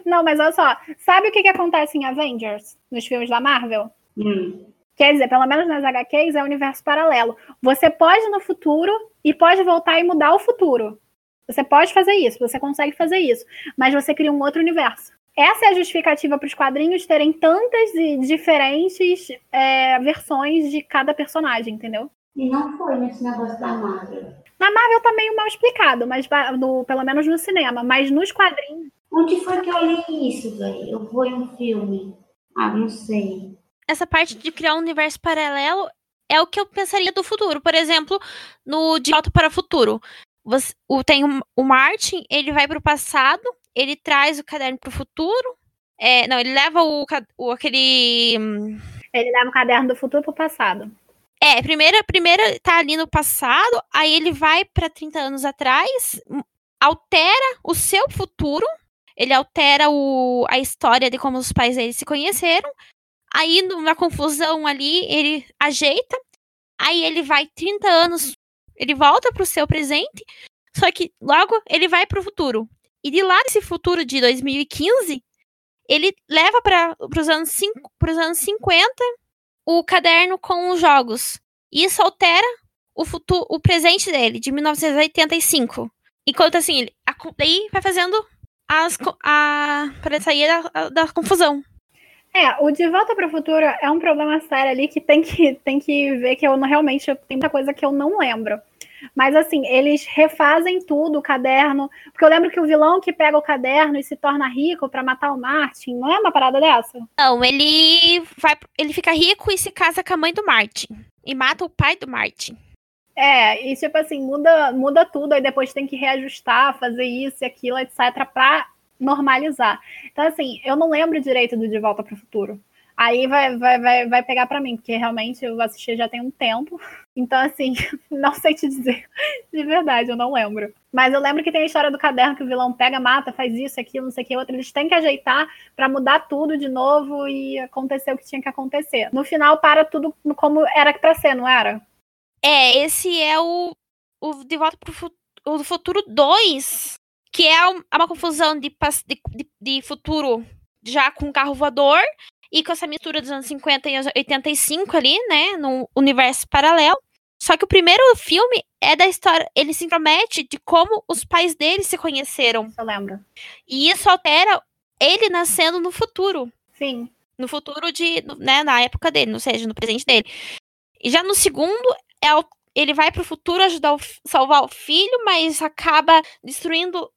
Não, mas olha só. Sabe o que, que acontece em Avengers, nos filmes da Marvel? Hum. Quer dizer, pelo menos nas HQs é universo paralelo. Você pode ir no futuro e pode voltar e mudar o futuro. Você pode fazer isso, você consegue fazer isso. Mas você cria um outro universo. Essa é a justificativa para os quadrinhos terem tantas e diferentes é, versões de cada personagem, entendeu? E não foi nesse negócio da Marvel. Na Marvel tá meio mal explicado, mas pelo menos no cinema. Mas nos quadrinhos. Onde foi que eu li isso, velho? Eu fui um filme. Ah, não sei. Essa parte de criar um universo paralelo é o que eu pensaria do futuro. Por exemplo, no De Volta para o Futuro. Você, o, tem o, o Martin, ele vai para o passado, ele traz o caderno para o futuro. É, não, ele leva o, o aquele. Ele leva o caderno do futuro pro passado. É, primeira, primeira tá ali no passado, aí ele vai pra 30 anos atrás, altera o seu futuro, ele altera o, a história de como os pais dele se conheceram, aí na confusão ali ele ajeita, aí ele vai 30 anos, ele volta pro seu presente, só que logo ele vai pro futuro. E de lá desse futuro de 2015, ele leva para os anos, anos 50 o caderno com os jogos. Isso altera o futuro, o presente dele, de 1985. Enquanto assim, ele daí vai fazendo as a para sair da, da confusão. É, o De Volta para o Futuro é um problema sério ali que tem que, tem que ver que eu não, realmente tem muita coisa que eu não lembro. Mas assim, eles refazem tudo, o caderno. Porque eu lembro que o vilão que pega o caderno e se torna rico para matar o Martin, não é uma parada dessa? Não, ele vai, ele fica rico e se casa com a mãe do Martin e mata o pai do Martin. É, e tipo assim, muda, muda tudo, aí depois tem que reajustar, fazer isso e aquilo, etc, pra normalizar. Então, assim, eu não lembro direito do De Volta para o Futuro. Aí vai, vai, vai, vai pegar pra mim, porque realmente eu assisti já tem um tempo. Então, assim, não sei te dizer. De verdade, eu não lembro. Mas eu lembro que tem a história do caderno que o vilão pega, mata, faz isso, aquilo, não sei o que, outro. Eles têm que ajeitar pra mudar tudo de novo e acontecer o que tinha que acontecer. No final, para tudo como era pra ser, não era? É, esse é o, o De Volta pro Fu- o Futuro 2, que é é uma confusão de, de, de- futuro já com carro voador e com essa mistura dos anos 50 e 85 ali, né, num universo paralelo. Só que o primeiro filme é da história, ele se intromete de como os pais dele se conheceram. Eu lembro. E isso altera ele nascendo no futuro Sim. no futuro de, né, na época dele, ou seja, no presente dele. E já no segundo, ele vai pro futuro ajudar o, salvar o filho, mas acaba destruindo,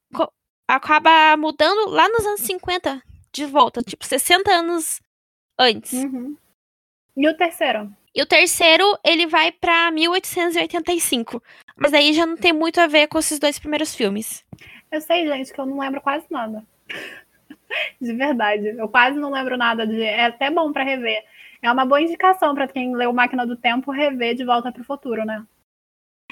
acaba mudando lá nos anos 50 de volta, tipo 60 anos antes. Uhum. E o terceiro? E o terceiro, ele vai pra 1885. Mas aí já não tem muito a ver com esses dois primeiros filmes. Eu sei, gente, que eu não lembro quase nada. De verdade. Eu quase não lembro nada de. É até bom pra rever. É uma boa indicação pra quem leu Máquina do Tempo rever de volta pro futuro, né?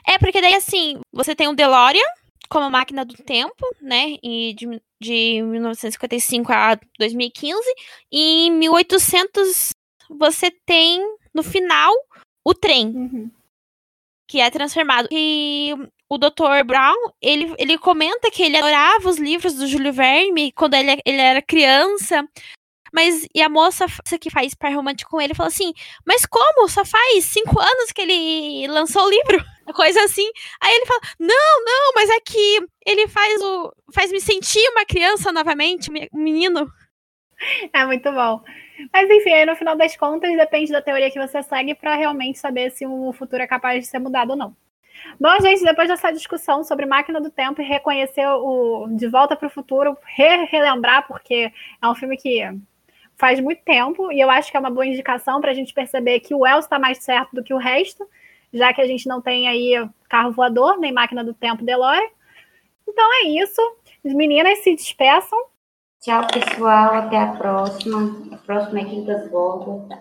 É, porque daí, assim, você tem o DeLorean como máquina do tempo, né? E de, de 1955 a 2015. E em 1800 você tem, no final, o trem, Uhum. que é transformado. E o Dr. Brown, ele, ele comenta que ele adorava os livros do Júlio Verne quando ele, ele era criança. Mas, e a moça que faz par romântico com ele fala assim: Mas como? Só faz cinco anos que ele lançou o livro? Coisa assim. Aí ele fala: Não, não, mas é que ele faz o. faz me sentir uma criança novamente, me- um menino. É muito bom. Mas enfim, aí no final das contas, depende da teoria que você segue pra realmente saber se o futuro é capaz de ser mudado ou não. Bom, gente, depois dessa discussão sobre máquina do tempo e reconhecer o De Volta para o Futuro, re relembrar, porque é um filme que faz muito tempo e eu acho que é uma boa indicação para a gente perceber que o Wells está mais certo do que o resto, já que a gente não tem aí carro voador, nem máquina do tempo DeLorean. Então é isso. As meninas se despeçam. Tchau, pessoal. Até a próxima. A próxima é Quintas Bordas.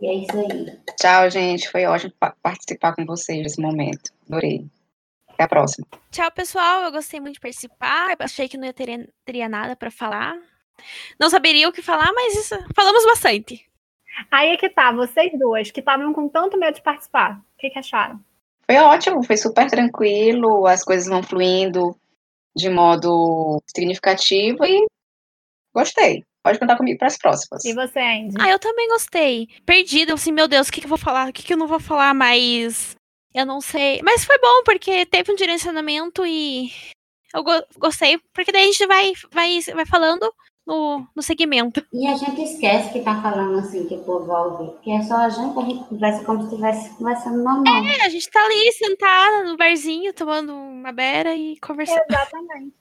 E é isso aí. Tchau, gente. Foi ótimo pa- participar com vocês nesse momento. Adorei. Até a próxima. Tchau, pessoal. Eu gostei muito de participar. Achei que não ia ter, teria nada pra falar. Não saberia o que falar, mas isso, falamos bastante. Aí é que tá, vocês duas, que estavam com tanto medo de participar. O que, que acharam? Foi ótimo, foi super tranquilo, as coisas vão fluindo de modo significativo e gostei. Pode contar comigo para as próximas. E você, Andy? Ah, eu também gostei. Perdida, assim, meu Deus, o que, que eu vou falar? O que, que eu não vou falar, mas. Eu não sei. Mas foi bom, porque teve um direcionamento e. Eu go- gostei, porque daí a gente vai, vai, vai falando no, no segmento. E a gente esquece que tá falando assim, que o povo vai ouvir. Porque é só a gente, a gente conversa como se estivesse conversando normal. É, a gente tá ali sentada no barzinho, tomando uma beira e conversando. Exatamente.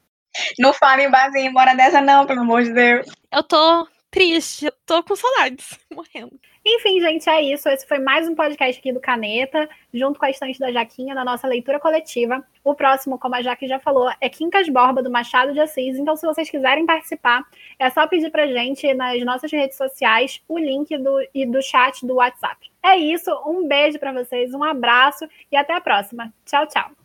Não fale em barzinho, bora dessa não, pelo amor de Deus. Eu tô triste, eu tô com saudades, morrendo. Enfim, gente, é isso. Esse foi mais um podcast aqui do Caneta, junto com a estante da Jaquinha, na nossa leitura coletiva. O próximo, como a Jaque já falou, é Quincas Borba, do Machado de Assis. Então, se vocês quiserem participar, é só pedir pra gente nas nossas redes sociais o link do, e do chat do WhatsApp. É isso, um beijo pra vocês, um abraço e até a próxima. Tchau, tchau.